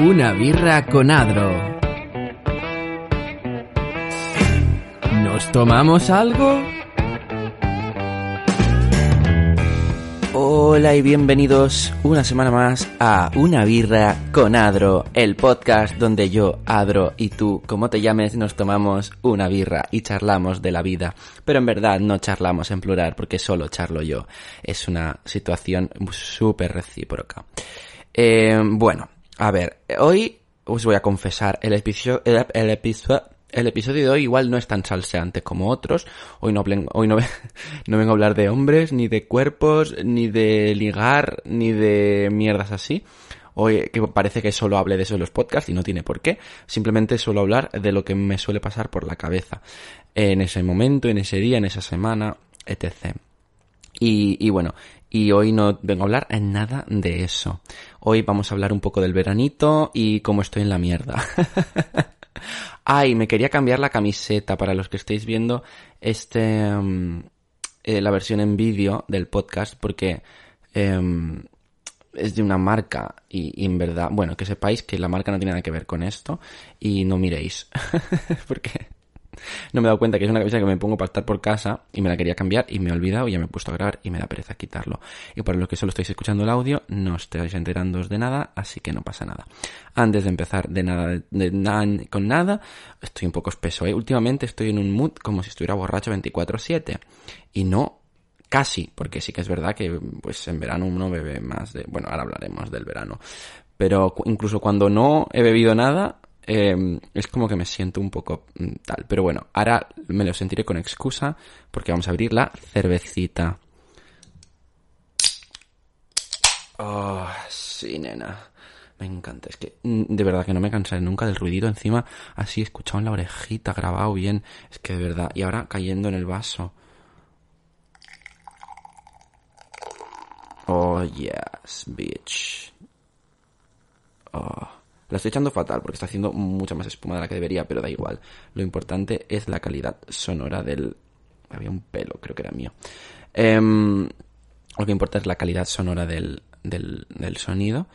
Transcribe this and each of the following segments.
Una birra con Adro. ¿Nos tomamos algo? Hola y bienvenidos una semana más a Una birra con Adro, el podcast donde yo, Adro y tú, como te llames, nos tomamos una birra y charlamos de la vida. Pero en verdad no charlamos en plural porque solo charlo yo. Es una situación súper recíproca. Eh, bueno, a ver, hoy os voy a confesar, el episodio, el, episodio, el episodio de hoy igual no es tan salseante como otros. Hoy no, hoy no, vengo a hablar de hombres, ni de cuerpos, ni de ligar, ni de mierdas así. Hoy que parece que solo hable de eso en los podcasts y no tiene por qué. Simplemente suelo hablar de lo que me suele pasar por la cabeza. En ese momento, en ese día, en esa semana, etc. Y bueno, y hoy no vengo a hablar en nada de eso. Hoy vamos a hablar un poco del veranito y cómo estoy en la mierda. Ay, me quería cambiar la camiseta para los que estéis viendo este mm, eh, la versión en vídeo del podcast porque em, es de una marca y, y, en verdad, bueno, que sepáis que la marca no tiene nada que ver con esto y no miréis porque no me he dado cuenta que es una camisa que me pongo para estar por casa y me la quería cambiar y me he olvidado y ya me he puesto a grabar y me da pereza quitarlo. Y para los que solo estáis escuchando el audio, no estáis enterando de nada, así que no pasa nada. Antes de empezar de nada, de nada con nada, estoy un poco espeso. ¿eh? Últimamente estoy en un mood como si estuviera borracho 24-7. Y no casi, porque sí que es verdad que pues en verano uno bebe más de... Bueno, ahora hablaremos del verano. Pero incluso cuando no he bebido nada, eh, es como que me siento un poco mm, tal. Pero bueno, ahora me lo sentiré con excusa porque vamos a abrir la cervecita. Oh, sí, nena. Me encanta. Es que mm, de verdad que no me cansaré nunca del ruidito encima, así escuchado en la orejita, grabado bien. Es que de verdad. Y ahora cayendo en el vaso. Oh, yes, bitch. Oh. La estoy echando fatal porque está haciendo mucha más espuma de la que debería, pero da igual. Lo importante es la calidad sonora del... Había un pelo, creo que era mío. Um, lo que importa es la calidad sonora del, del, del sonido.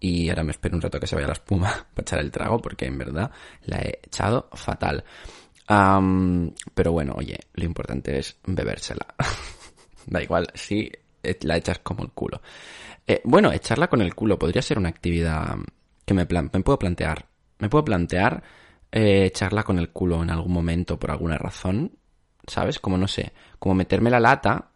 Y ahora me espero un rato que se vaya la espuma para echar el trago porque en verdad la he echado fatal. Pero bueno, oye, lo importante es bebérsela. da igual si la echas como el culo. Eh, bueno, echarla con el culo podría ser una actividad que me, plan me puedo plantear. Me puedo plantear eh, echarla con el culo en algún momento por alguna razón. ¿Sabes? Como no sé, como meterme la lata.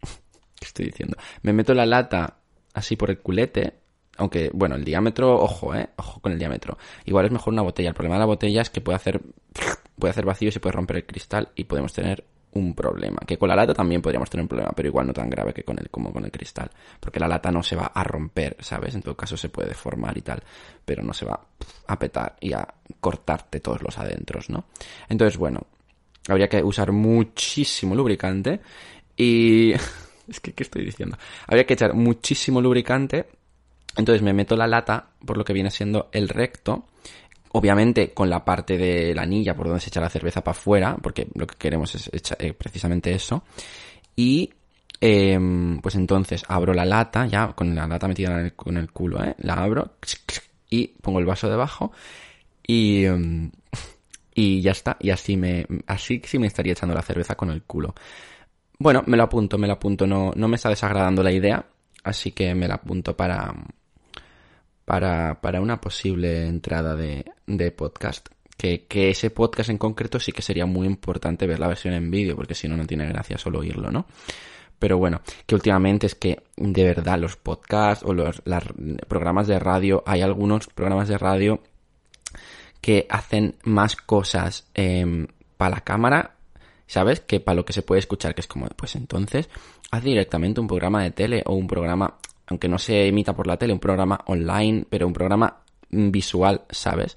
¿Qué estoy diciendo? Me meto la lata así por el culete. Aunque, bueno, el diámetro, ojo, eh. Ojo con el diámetro. Igual es mejor una botella. El problema de la botella es que puede hacer, puede hacer vacío y se puede romper el cristal y podemos tener un problema. Que con la lata también podríamos tener un problema, pero igual no tan grave que con el, como con el cristal. Porque la lata no se va a romper, ¿sabes? En todo caso se puede deformar y tal, pero no se va a petar y a cortarte todos los adentros, ¿no? Entonces, bueno, habría que usar muchísimo lubricante y... es que, ¿qué estoy diciendo? Habría que echar muchísimo lubricante. Entonces me meto la lata por lo que viene siendo el recto obviamente con la parte de la anilla por donde se echa la cerveza para afuera, porque lo que queremos es echar, eh, precisamente eso. Y eh, pues entonces abro la lata, ya con la lata metida en el, con el culo, ¿eh? la abro y pongo el vaso debajo y, em, y ya está. Y así me, así sí me estaría echando la cerveza con el culo. Bueno, me lo apunto, me lo apunto, no, no me está desagradando la idea, así que me la apunto para, para, para una posible entrada de, de podcast. Que, que, ese podcast en concreto sí que sería muy importante ver la versión en vídeo, porque si no, no tiene gracia solo oírlo, ¿no? Pero bueno, que últimamente es que de verdad los podcasts o los programas de radio, hay algunos programas de radio que hacen más cosas eh, para la cámara, ¿sabes? Que para lo que se puede escuchar, que es como, pues entonces, haz directamente un programa de tele o un programa aunque no se emita por la tele, un programa online, pero un programa visual, ¿sabes?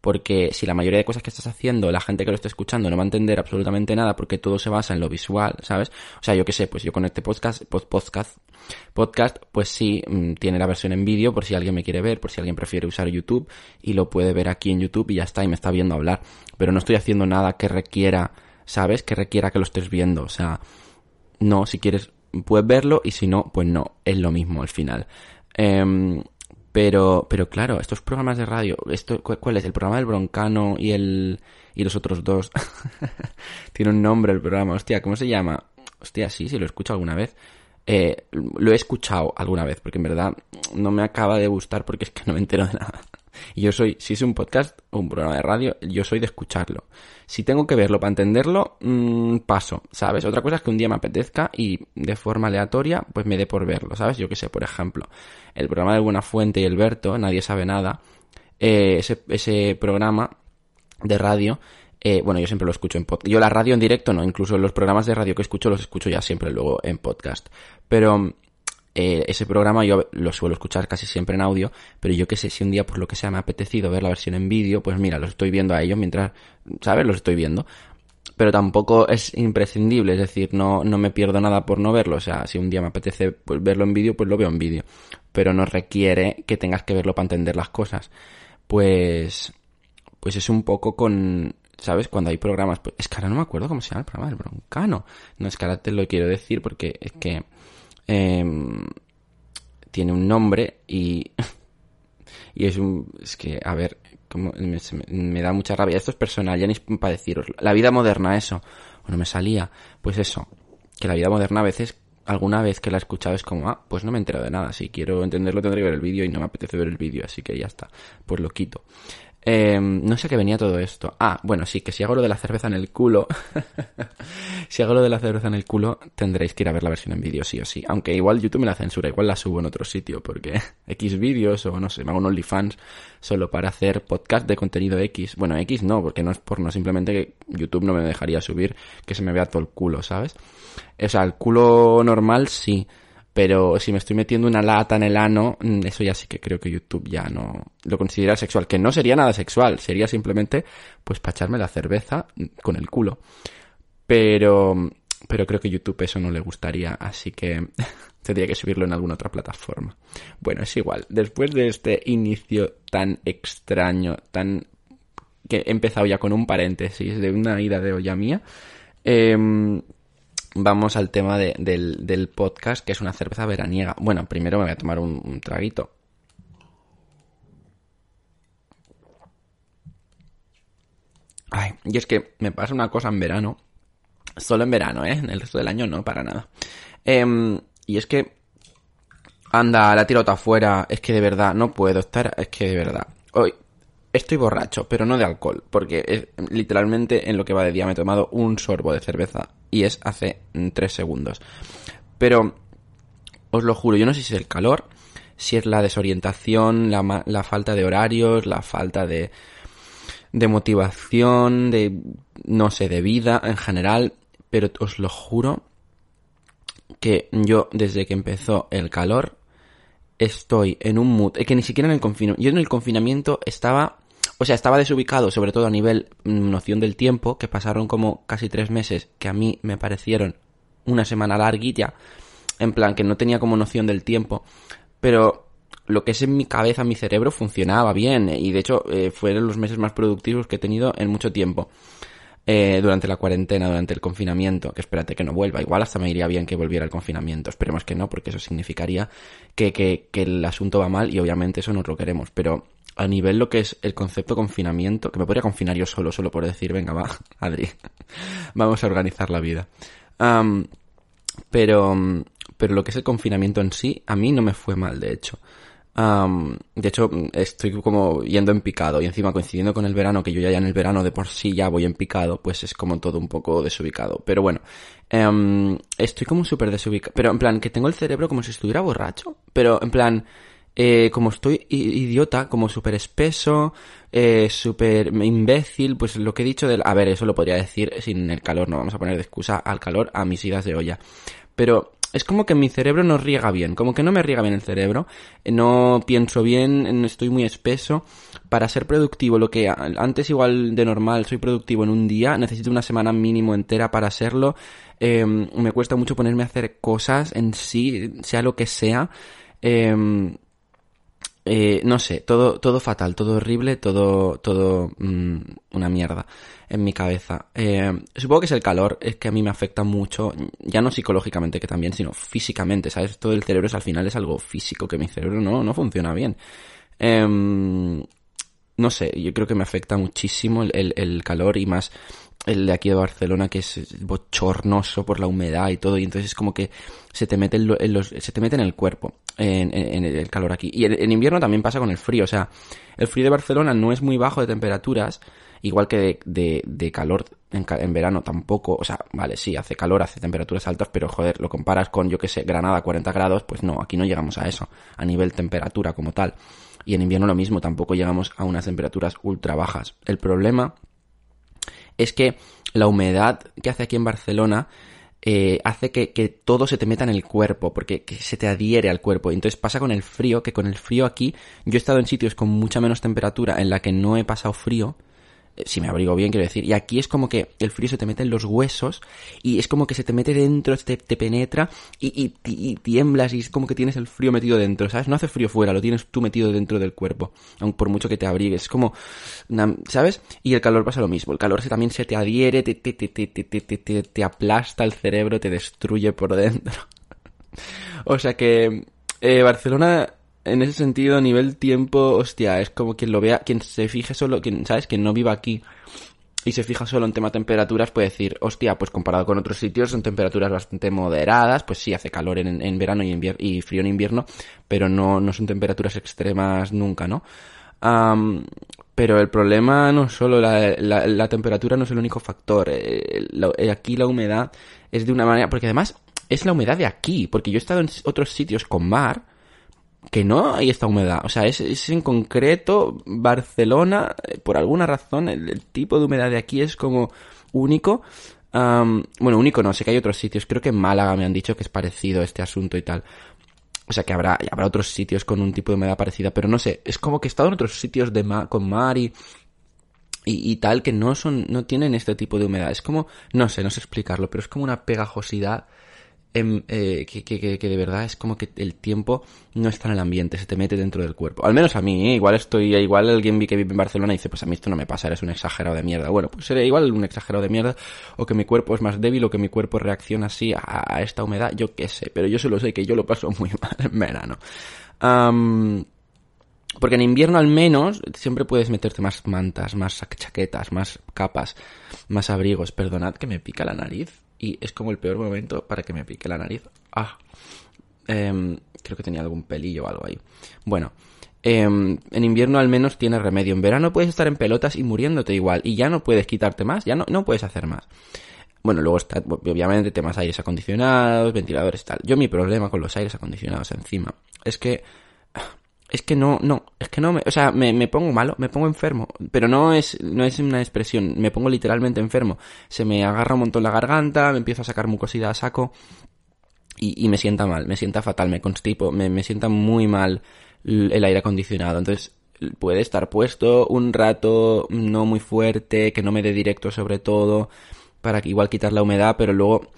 Porque si la mayoría de cosas que estás haciendo, la gente que lo está escuchando no va a entender absolutamente nada porque todo se basa en lo visual, ¿sabes? O sea, yo qué sé, pues yo con este podcast, podcast, podcast, pues sí, mm, tiene la versión en vídeo por si alguien me quiere ver, por si alguien prefiere usar YouTube y lo puede ver aquí en YouTube y ya está, y me está viendo hablar. Pero no estoy haciendo nada que requiera, ¿sabes? Que requiera que lo estés viendo. O sea, no, si quieres puedes verlo y si no, pues no, es lo mismo al final. Em, pero, pero claro, estos programas de radio, esto, ¿cuál es? El programa del Broncano y el, y los otros dos. Tiene un nombre el programa, hostia, ¿cómo se llama? Hostia, sí, sí, lo he escuchado alguna vez. Eh, lo he escuchado alguna vez, porque en verdad no me acaba de gustar porque es que no me entero de nada. Y yo soy, si es un podcast o un programa de radio, yo soy de escucharlo. Si tengo que verlo para entenderlo, mmm, paso, ¿sabes? Otra cosa es que un día me apetezca y de forma aleatoria, pues me dé por verlo, ¿sabes? Yo que sé, por ejemplo, el programa de Buena Fuente y Alberto, Nadie sabe nada, eh, ese, ese programa de radio, eh, bueno, yo siempre lo escucho en podcast. Yo la radio en directo no, incluso los programas de radio que escucho los escucho ya siempre luego en podcast. Pero eh, ese programa yo lo suelo escuchar casi siempre en audio, pero yo que sé, si un día por lo que sea me ha apetecido ver la versión en vídeo, pues mira, los estoy viendo a ellos mientras, ¿sabes? Los estoy viendo. Pero tampoco es imprescindible, es decir, no, no me pierdo nada por no verlo. O sea, si un día me apetece pues, verlo en vídeo, pues lo veo en vídeo. Pero no requiere que tengas que verlo para entender las cosas. Pues, pues es un poco con, ¿sabes? Cuando hay programas, pues es que ahora no me acuerdo cómo se llama el programa del broncano. No es que ahora te lo quiero decir porque es que Em, tiene un nombre y, y es un, es que, a ver, como me, da mucha rabia. Esto es personal, ya ni para deciros. La vida moderna, eso. Bueno, me salía. Pues eso. Que la vida moderna a veces, alguna vez que la he escuchado es como, ah, pues no me he enterado de nada. Si quiero entenderlo tendré que ver el vídeo y no me apetece ver el vídeo, así que ya está. Pues lo quito. Eh, no sé qué venía todo esto. Ah, bueno, sí, que si hago lo de la cerveza en el culo, si hago lo de la cerveza en el culo, tendréis que ir a ver la versión en vídeo, sí o sí. Aunque igual YouTube me la censura, igual la subo en otro sitio, porque X vídeos o no sé, me hago un OnlyFans solo para hacer podcast de contenido X. Bueno, X no, porque no es por no, simplemente que YouTube no me dejaría subir que se me vea todo el culo, ¿sabes? O sea, el culo normal sí pero si me estoy metiendo una lata en el ano, mm, eso ya sí que creo que YouTube ya no lo considera sexual. Que no sería nada sexual, sería simplemente pues para echarme la cerveza con el culo. Pero, pero creo que YouTube eso no le gustaría, así que tendría que subirlo en alguna otra plataforma. Bueno, es igual. Después de este inicio tan extraño, tan que he empezado ya con un paréntesis de una ida de olla mía, eh, vamos al tema del, podcast, que es una cerveza veraniega. Bueno, primero me voy a tomar un, traguito. Ay, y es que me pasa una cosa en verano. Solo en verano, ¿eh? En el resto del año no, para nada. Em, y es que... Anda, la tirota afuera. Es que de verdad, no puedo estar... Es que de verdad. Hoy, estoy borracho, pero no de alcohol, porque literalmente en lo que va de día me he tomado un sorbo de cerveza y es hace mm, tres segundos. Pero os lo juro, yo no sé si es el calor, si es la desorientación, la, la falta de horarios, la falta de, de motivación, de, no sé, de vida en general, pero os lo juro que yo desde que empezó el calor estoy en un mood, que ni siquiera en el confinamiento, yo en el confinamiento estaba o sea, estaba desubicado, sobre todo a nivel mm, noción del tiempo, que pasaron como casi tres meses, que a mí me parecieron una semana larguilla, en plan que no tenía como noción del tiempo, pero lo que es en mi cabeza, mi cerebro funcionaba bien, y de hecho eh, fueron los meses más productivos que he tenido en mucho tiempo. Eh, durante la cuarentena, durante el confinamiento, que espérate que no vuelva. Igual hasta me iría bien que volviera el confinamiento. Esperemos que no, porque eso significaría que, que, que el asunto va mal y obviamente eso no lo queremos. Pero a nivel lo que es el concepto confinamiento, que me podría confinar yo solo, solo por decir, venga, va, Adri, vamos a organizar la vida. pero, pero lo que es el confinamiento en sí, a mí no me fue mal, de hecho. de hecho, estoy como yendo en picado y encima coincidiendo con el verano, que yo ya, ya en el verano de por sí ya voy en picado, pues es como todo un poco desubicado. Pero bueno, em, estoy como súper desubicado. Pero en plan, que tengo el cerebro como si estuviera borracho. Pero en plan, eh, como estoy idiota, como súper espeso, eh, súper imbécil, pues lo que he dicho del... A ver, eso lo podría decir sin el calor, no vamos a poner de excusa al calor a mis idas de olla. Pero es como que mi cerebro no riega bien, como que no me riega bien el cerebro, no pienso bien, estoy muy espeso. Para ser productivo, lo que antes igual de normal soy productivo en un día, necesito una semana mínimo entera para serlo. Em, me cuesta mucho ponerme a hacer cosas en sí, sea lo que sea. Em, eh, no sé, todo, todo fatal, todo horrible, todo, todo mm, una mierda en mi cabeza. Eh, supongo que es el calor, es que a mí me afecta mucho, ya no psicológicamente que también, sino físicamente, ¿sabes? Todo el cerebro es al final es algo físico, que mi cerebro no, no funciona bien. Em, no sé, yo creo que me afecta muchísimo el, el calor y más el de aquí de Barcelona que es bochornoso por la humedad y todo y entonces es como que se te mete en, los, se te mete en el cuerpo en, el calor aquí. Y en, invierno también pasa con el frío o sea el frío de Barcelona no es muy bajo de temperaturas igual que de, de, calor en, verano tampoco o sea vale sí hace calor hace temperaturas altas pero joder lo comparas con yo que sé Granada 40 grados pues no aquí no llegamos a eso a nivel temperatura como tal. Y en invierno lo mismo tampoco llegamos a unas temperaturas ultra bajas. El problema es que la humedad que hace aquí en Barcelona eh, hace que, que, todo se te meta en el cuerpo, porque se te adhiere al cuerpo. Entonces pasa con el frío, que con el frío aquí, yo he estado en sitios con mucha menos temperatura en la que no he pasado frío, si me abrigo bien, quiero decir. Y aquí es como que el frío se te mete en los huesos y es como que se te mete dentro, te, te penetra y, y, tiemblas y es como que tienes el frío metido dentro, ¿sabes? No hace frío fuera, lo tienes tú metido dentro del cuerpo, aun por mucho que te abrigues. Es como, ¿sabes? Y el calor pasa lo mismo. El calor se, también se te adhiere, te, te, te, te, te aplasta el cerebro, te destruye por dentro. o sea que eh, Barcelona en ese sentido, a nivel tiempo, hostia, es como quien lo vea, quien se fije solo, quien, ¿sabes? Quien no viva aquí y se fija solo en tema temperaturas puede decir, hostia, pues comparado con otros sitios son temperaturas bastante moderadas, pues sí, hace calor en, en verano y, y frío en invierno, pero no, no son temperaturas extremas nunca, ¿no? pero el problema no solo la, la, la, temperatura no es el único factor, eh, eh, aquí la humedad es de una manera, porque además es la humedad de aquí, porque yo he estado en otros sitios con mar, que no hay esta humedad. O sea, es, en concreto Barcelona, eh, por alguna razón, el, tipo de humedad de aquí es como único. bueno, único no, sé que hay otros sitios. Creo que en Málaga me han dicho que es parecido este asunto y tal. O sea, que habrá, habrá otros sitios con un tipo de humedad parecida, pero no sé, es como que he estado en otros sitios de con mar y, y, y, tal que no son, no tienen este tipo de humedad. Es como, no sé, no sé explicarlo, pero es como una pegajosidad Em, eh, que, de verdad es como que el tiempo no está en el ambiente, se te mete dentro del cuerpo. Al menos a mí, ¿eh? igual estoy, igual alguien que vive en Barcelona y dice, pues a mí esto no me pasa, eres un exagerado de mierda. Bueno, pues sería igual un exagerado de mierda, o que mi cuerpo es más débil, o que mi cuerpo reacciona así a, esta humedad, yo qué sé, pero yo solo sé que yo lo paso muy mal en verano. porque en invierno al menos siempre puedes meterte más mantas, más chaquetas, más capas, más abrigos. Perdonad que me pica la nariz y es como el peor momento para que me pique la nariz. Ah, em, creo que tenía algún pelillo o algo ahí. Bueno, em, en invierno al menos tienes remedio. En verano puedes estar en pelotas y muriéndote igual. Y ya no puedes quitarte más, ya no, no puedes hacer más. Bueno, luego está, obviamente, temas aires acondicionados, ventiladores, tal. Yo mi problema con los aires acondicionados encima es que es que no, no, es que no me, o sea, me, me, pongo malo, me pongo enfermo, pero no es, no es una expresión, me pongo literalmente enfermo. Se me agarra un montón la garganta, me empiezo a sacar mucosidad a saco y, y me sienta mal, me sienta fatal, me constipo, me, me sienta muy mal el aire acondicionado. Entonces, puede estar puesto un rato no muy fuerte, que no me dé directo sobre todo, para igual quitar la humedad, pero luego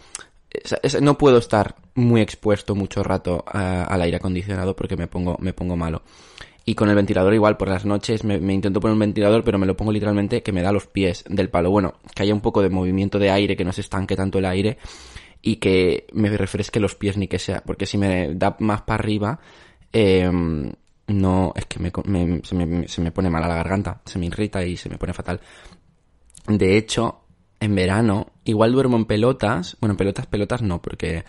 no puedo estar muy expuesto mucho rato al aire acondicionado porque me pongo, me pongo malo. Y con el ventilador igual, por las noches me, intento poner un ventilador, pero me lo pongo literalmente que me da los pies del palo. Bueno, que haya un poco de movimiento de aire, que no se estanque tanto el aire y que me refresque los pies ni que sea. Porque si me da más para arriba, em, no, es que se, me, se me pone mal a la garganta, se me irrita y se me pone fatal. De hecho, en verano, igual duermo en pelotas, bueno, en pelotas, pelotas no, porque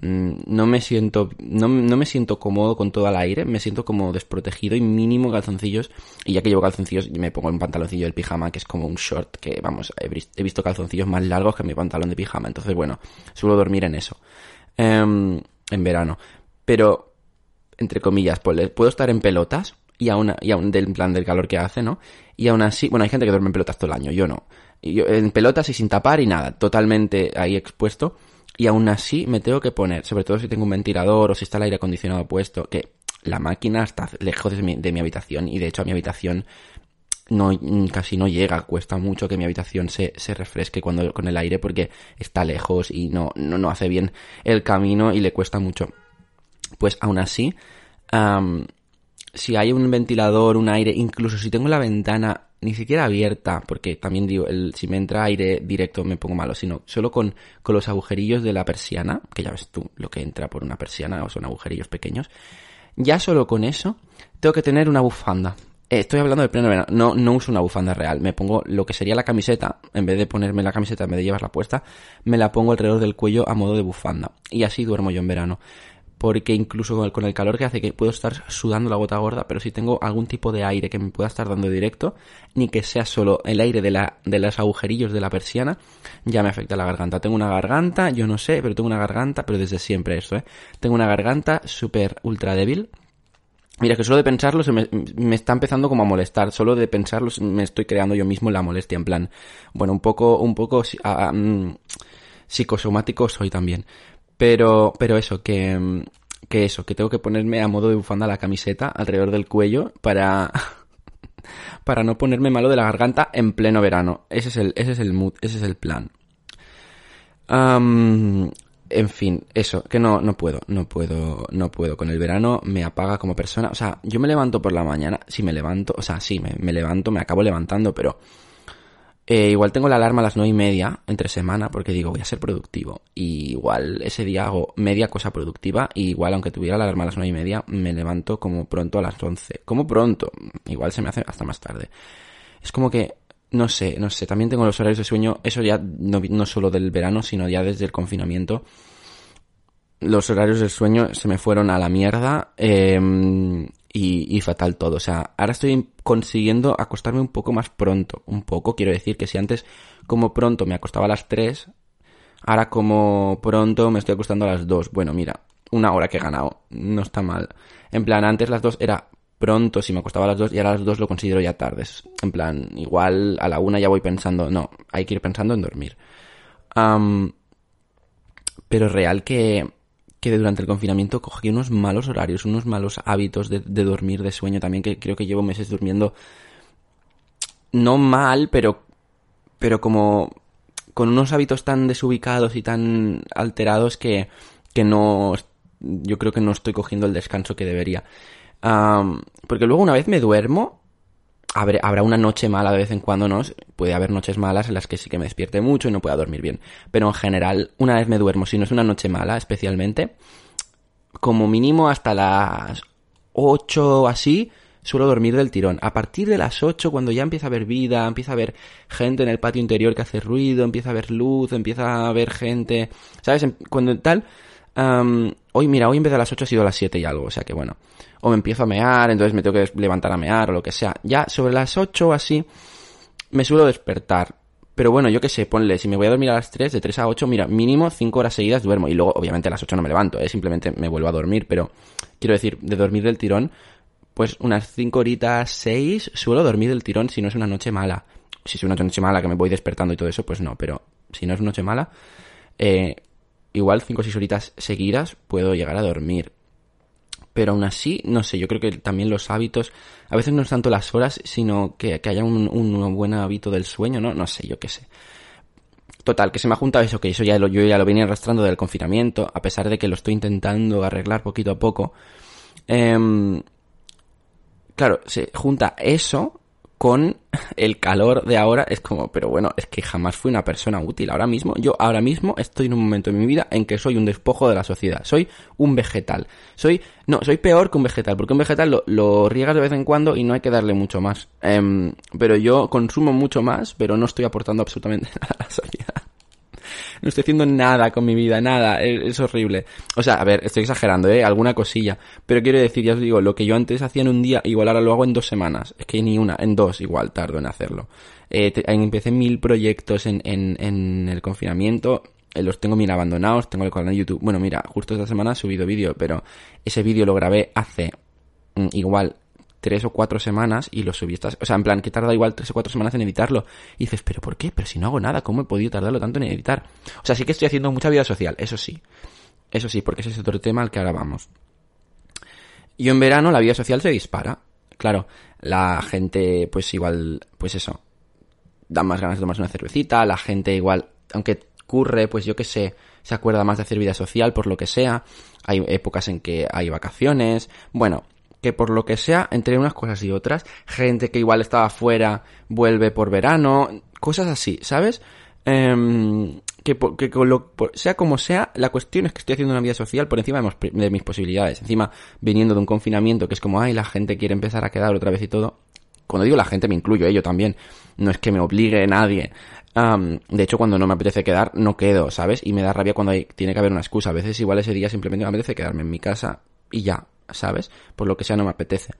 mm, no me siento, no, no, me siento cómodo con todo el aire, me siento como desprotegido y mínimo calzoncillos, y ya que llevo calzoncillos, me pongo un pantaloncillo del pijama, que es como un short, que vamos, he, visto calzoncillos más largos que mi pantalón de pijama, entonces bueno, suelo dormir en eso, em, en verano, pero, entre comillas, pues, puedo estar en pelotas, y aún, y aún del plan del calor que hace, ¿no? Y aún así, bueno, hay gente que duerme en pelotas todo el año, yo no en pelotas y sin tapar y nada, totalmente ahí expuesto. y aún así me tengo que poner, sobre todo si tengo un ventilador o si está el aire acondicionado puesto, que la máquina está lejos de mi, habitación y de hecho a mi habitación no, casi no llega, cuesta mucho que mi habitación se, se refresque cuando, con el aire porque está lejos y no, no, no hace bien el camino y le cuesta mucho. Pues aún así, si hay un ventilador, un aire, incluso si tengo la ventana ni siquiera abierta, porque también digo, el, si me entra aire directo me pongo malo, sino solo con, con los agujerillos de la persiana, que ya ves tú lo que entra por una persiana, o son agujerillos pequeños, ya solo con eso tengo que tener una bufanda. Eh, estoy hablando de pleno verano, no, no uso una bufanda real, me pongo lo que sería la camiseta, en vez de ponerme la camiseta, en vez de llevarla puesta, me la pongo alrededor del cuello a modo de bufanda. Y así duermo yo en verano porque incluso con el calor que hace que puedo estar sudando la gota gorda, pero si tengo algún tipo de aire que me pueda estar dando directo, ni que sea solo el aire de, la, de los agujerillos de la persiana, ya me afecta la garganta. Tengo una garganta, yo no sé, pero tengo una garganta, pero desde siempre esto, ¿eh? Tengo una garganta súper ultra débil. Mira, que solo de pensarlo se me, está empezando como a molestar. Solo de pensarlo me estoy creando yo mismo la molestia. En plan, bueno, un poco, un poco um, psicosomático soy también. Pero, pero eso, que, que eso, que tengo que ponerme a modo de bufanda la camiseta alrededor del cuello para, para no ponerme malo de la garganta en pleno verano. Ese es el, ese es el mood, ese es el plan. en fin, eso, que no, no puedo, no puedo, no puedo. Con el verano me apaga como persona. O sea, yo me levanto por la mañana, si me levanto, o sea, sí, me, me levanto, me acabo levantando, pero eh, igual tengo la alarma a las nueve y media entre semana porque digo voy a ser productivo. Y igual ese día hago media cosa productiva. Y igual aunque tuviera la alarma a las nueve y media me levanto como pronto a las once. Como pronto. Igual se me hace hasta más tarde. Es como que, no sé, no sé. También tengo los horarios de sueño. Eso ya no, no solo del verano sino ya desde el confinamiento. Los horarios del sueño se me fueron a la mierda. Eh, y, y, fatal todo. O sea, ahora estoy consiguiendo acostarme un poco más pronto. Un poco, quiero decir que si antes como pronto me acostaba a las 3, ahora como pronto me estoy acostando a las 2. Bueno, mira, una hora que he ganado. No está mal. En plan, antes las 2 era pronto si me acostaba a las 2 y ahora las 2 lo considero ya tardes. En plan, igual a la 1 ya voy pensando, no, hay que ir pensando en dormir. Pero real que que durante el confinamiento cogí unos malos horarios, unos malos hábitos de, dormir, de sueño también, que creo que llevo meses durmiendo no mal, pero, pero como con unos hábitos tan desubicados y tan alterados que, que no, yo creo que no estoy cogiendo el descanso que debería. porque luego una vez me duermo habrá una noche mala de vez en cuando, ¿no? Puede haber noches malas en las que sí que me despierte mucho y no pueda dormir bien. Pero en general, una vez me duermo, si no es una noche mala especialmente, como mínimo hasta las 8 o así, suelo dormir del tirón. A partir de las 8, cuando ya empieza a haber vida, empieza a haber gente en el patio interior que hace ruido, empieza a haber luz, empieza a haber gente, ¿sabes? Cuando tal, hoy, mira, hoy en vez de las 8 ha sido las 7 y algo, o sea que bueno. O me empiezo a mear, entonces me tengo que levantar a mear o lo que sea. Ya sobre las 8 o así, me suelo despertar. Pero bueno, yo qué sé, ponle, si me voy a dormir a las 3, de 3 a 8, mira, mínimo 5 horas seguidas duermo. Y luego, obviamente, a las 8 no me levanto, ¿eh? simplemente me vuelvo a dormir. Pero quiero decir, de dormir del tirón, pues unas 5 horitas, 6, suelo dormir del tirón si no es una noche mala. Si es una noche mala que me voy despertando y todo eso, pues no. Pero si no es una noche mala, eh, igual 5 o 6 horitas seguidas puedo llegar a dormir. Pero aún así, no sé, yo creo que también los hábitos, a veces no es tanto las horas, sino que, haya un, un, buen hábito del sueño, ¿no? No sé, yo qué sé. Total, que se me ha juntado eso, que eso ya lo, yo ya lo venía arrastrando del confinamiento, a pesar de que lo estoy intentando arreglar poquito a poco. Eh, claro, se junta eso con el calor de ahora es como, pero bueno, es que jamás fui una persona útil. Ahora mismo, yo ahora mismo estoy en un momento en mi vida en que soy un despojo de la sociedad. Soy un vegetal. Soy, no, soy peor que un vegetal, porque un vegetal lo, lo riegas de vez en cuando y no hay que darle mucho más. Em, pero yo consumo mucho más, pero no estoy aportando absolutamente nada a la sociedad no estoy haciendo nada con mi vida, nada, es, horrible. O sea, a ver, estoy exagerando, ¿eh? Alguna cosilla. Pero quiero decir, ya os digo, lo que yo antes hacía en un día, igual ahora lo hago en dos semanas. Es que ni una, en dos igual tardo en hacerlo. Eh, empecé mil proyectos en, en, en el confinamiento eh, los tengo bien abandonados, tengo el canal de YouTube. Bueno, mira, justo esta semana he subido vídeo, pero ese vídeo lo grabé hace mm, igual tres o cuatro semanas y lo subí o sea, en plan, que tarda igual tres o cuatro semanas en editarlo. Y dices, pero ¿por qué? Pero si no hago nada, ¿cómo he podido tardarlo tanto en editar? O sea, sí que estoy haciendo mucha vida social, eso sí. Eso sí, porque ese es otro tema al que ahora vamos. Y en verano la vida social se dispara. Claro, la gente, pues igual, pues eso, da más ganas de tomarse una cervecita, la gente igual, aunque curre, pues yo qué sé, se acuerda más de hacer vida social por lo que sea. Hay épocas en que hay vacaciones. Bueno, que por lo que sea, entre unas cosas y otras, gente que igual estaba fuera vuelve por verano, cosas así, ¿sabes? Em, que, que sea como sea, la cuestión es que estoy haciendo una vida social por encima de, mis posibilidades. Encima, viniendo de un confinamiento que es como, ay, la gente quiere empezar a quedar otra vez y todo. Cuando digo la gente me incluyo, yo también. No es que me obligue nadie. de hecho, cuando no me apetece quedar, no quedo, ¿sabes? Y me da rabia cuando hay, tiene que haber una excusa. A veces igual ese día simplemente me apetece quedarme en mi casa y ya, ¿sabes? Por lo que sea no me apetece.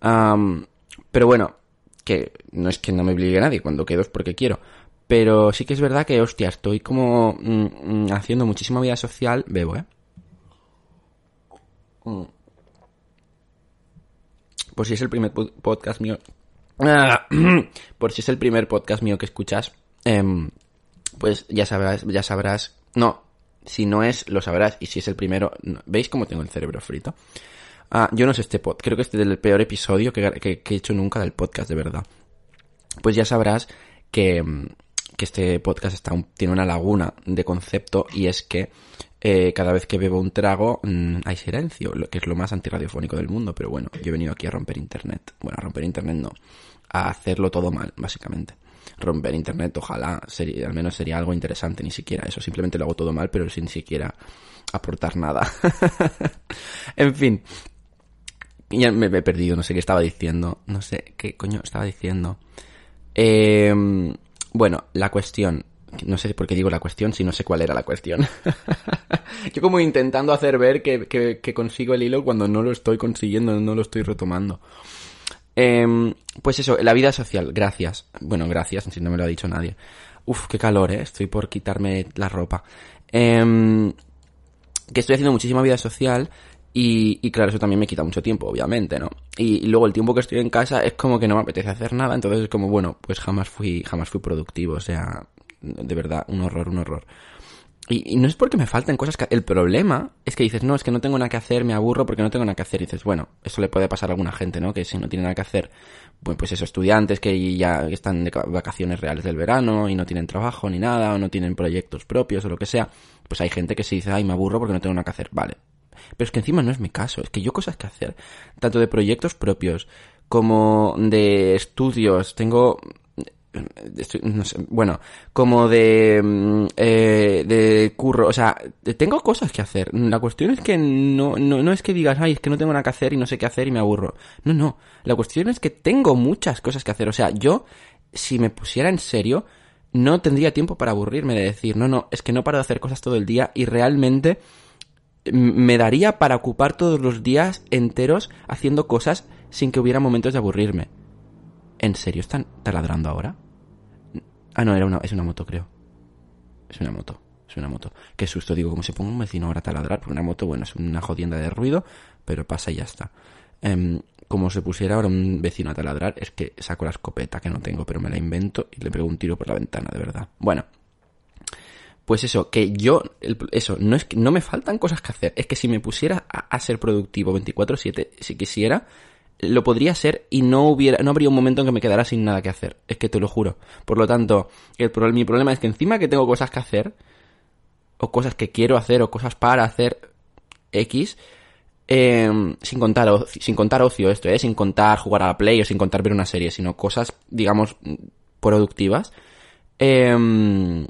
pero bueno, que no es que no me obligue nadie, cuando quedo es porque quiero. Pero sí que es verdad que, hostia, estoy como mm, mm, haciendo muchísima vida social. Bebo, ¿eh? Mm. Por si es el primer podcast mío. Por si es el primer podcast mío que escuchas, em, pues ya sabrás, ya sabrás. No, si no es, lo sabrás. Y si es el primero, ¿veis cómo tengo el cerebro frito? Ah, yo no sé este podcast, creo que este es el peor episodio que, he hecho nunca del podcast, de verdad. Pues ya sabrás que, que este podcast está tiene una laguna de concepto y es que eh, cada vez que bebo un trago mm, hay silencio, que es lo más antirradiofónico del mundo, pero bueno, yo he venido aquí a romper internet. Bueno, a romper internet no, a hacerlo todo mal, básicamente. Romper internet, ojalá, sería, al menos sería algo interesante, ni siquiera eso, simplemente lo hago todo mal, pero sin siquiera aportar nada. en fin, ya me he perdido, no sé qué estaba diciendo. No sé qué coño estaba diciendo. Eh, bueno, la cuestión. No sé por qué digo la cuestión si no sé cuál era la cuestión. Yo como intentando hacer ver que, que, consigo el hilo cuando no lo estoy consiguiendo, no lo estoy retomando. Eh, pues eso, la vida social, gracias. Bueno, gracias, si no me lo ha dicho nadie. Uf, qué calor, eh. Estoy por quitarme la ropa. Eh, que estoy haciendo muchísima vida social y, y, claro, eso también me quita mucho tiempo, obviamente, ¿no? Y, luego el tiempo que estoy en casa es como que no me apetece hacer nada, entonces es como, bueno, pues jamás fui, jamás fui productivo, o sea, de verdad, un horror, un horror. Y, no es porque me falten cosas que... El problema es que dices, no, es que no tengo nada que hacer, me aburro porque no tengo nada que hacer. Y dices, bueno, eso le puede pasar a alguna gente, ¿no? Que si no tiene nada que hacer, pues, pues esos estudiantes que ya están de vacaciones reales del verano y no tienen trabajo ni nada, o no tienen proyectos propios o lo que sea, pues hay gente que se dice, ay, me aburro porque no tengo nada que hacer. Vale, pero es que encima no es mi caso, es que yo cosas que hacer, tanto de proyectos propios como de estudios, tengo no sé, bueno, como de, mm, eh, de curro, o sea, tengo cosas que hacer. La cuestión es que no, no, no es que digas, ay, es que no tengo nada que hacer y no sé qué hacer y me aburro. No, no, la cuestión es que tengo muchas cosas que hacer. O sea, yo, si me pusiera en serio, no tendría tiempo para aburrirme de decir, no, no, es que no paro de hacer cosas todo el día y realmente me daría para ocupar todos los días enteros haciendo cosas sin que hubiera momentos de aburrirme. ¿En serio están taladrando ahora? Ah, no, era una, es una moto, creo. Es una moto, es una moto. Qué susto, digo, como se ponga un vecino ahora a taladrar, porque una moto, bueno, es una jodienda de ruido, pero pasa y ya está. Em, como se pusiera ahora un vecino a taladrar, es que saco la escopeta que no tengo, pero me la invento y le pego un tiro por la ventana, de verdad. Bueno, pues eso, que yo, eso, no es que no me faltan cosas que hacer, es que si me pusiera a, ser productivo 24/7, si quisiera, lo podría ser y no hubiera, no habría un momento en que me quedara sin nada que hacer, es que te lo juro. Por lo tanto, el, mi problema es que encima que tengo cosas que hacer, o cosas que quiero hacer, o cosas para hacer X, em, sin contar sin contar ocio esto, ¿eh? sin contar jugar a la play o sin contar ver una serie, sino cosas, digamos, productivas. Eh,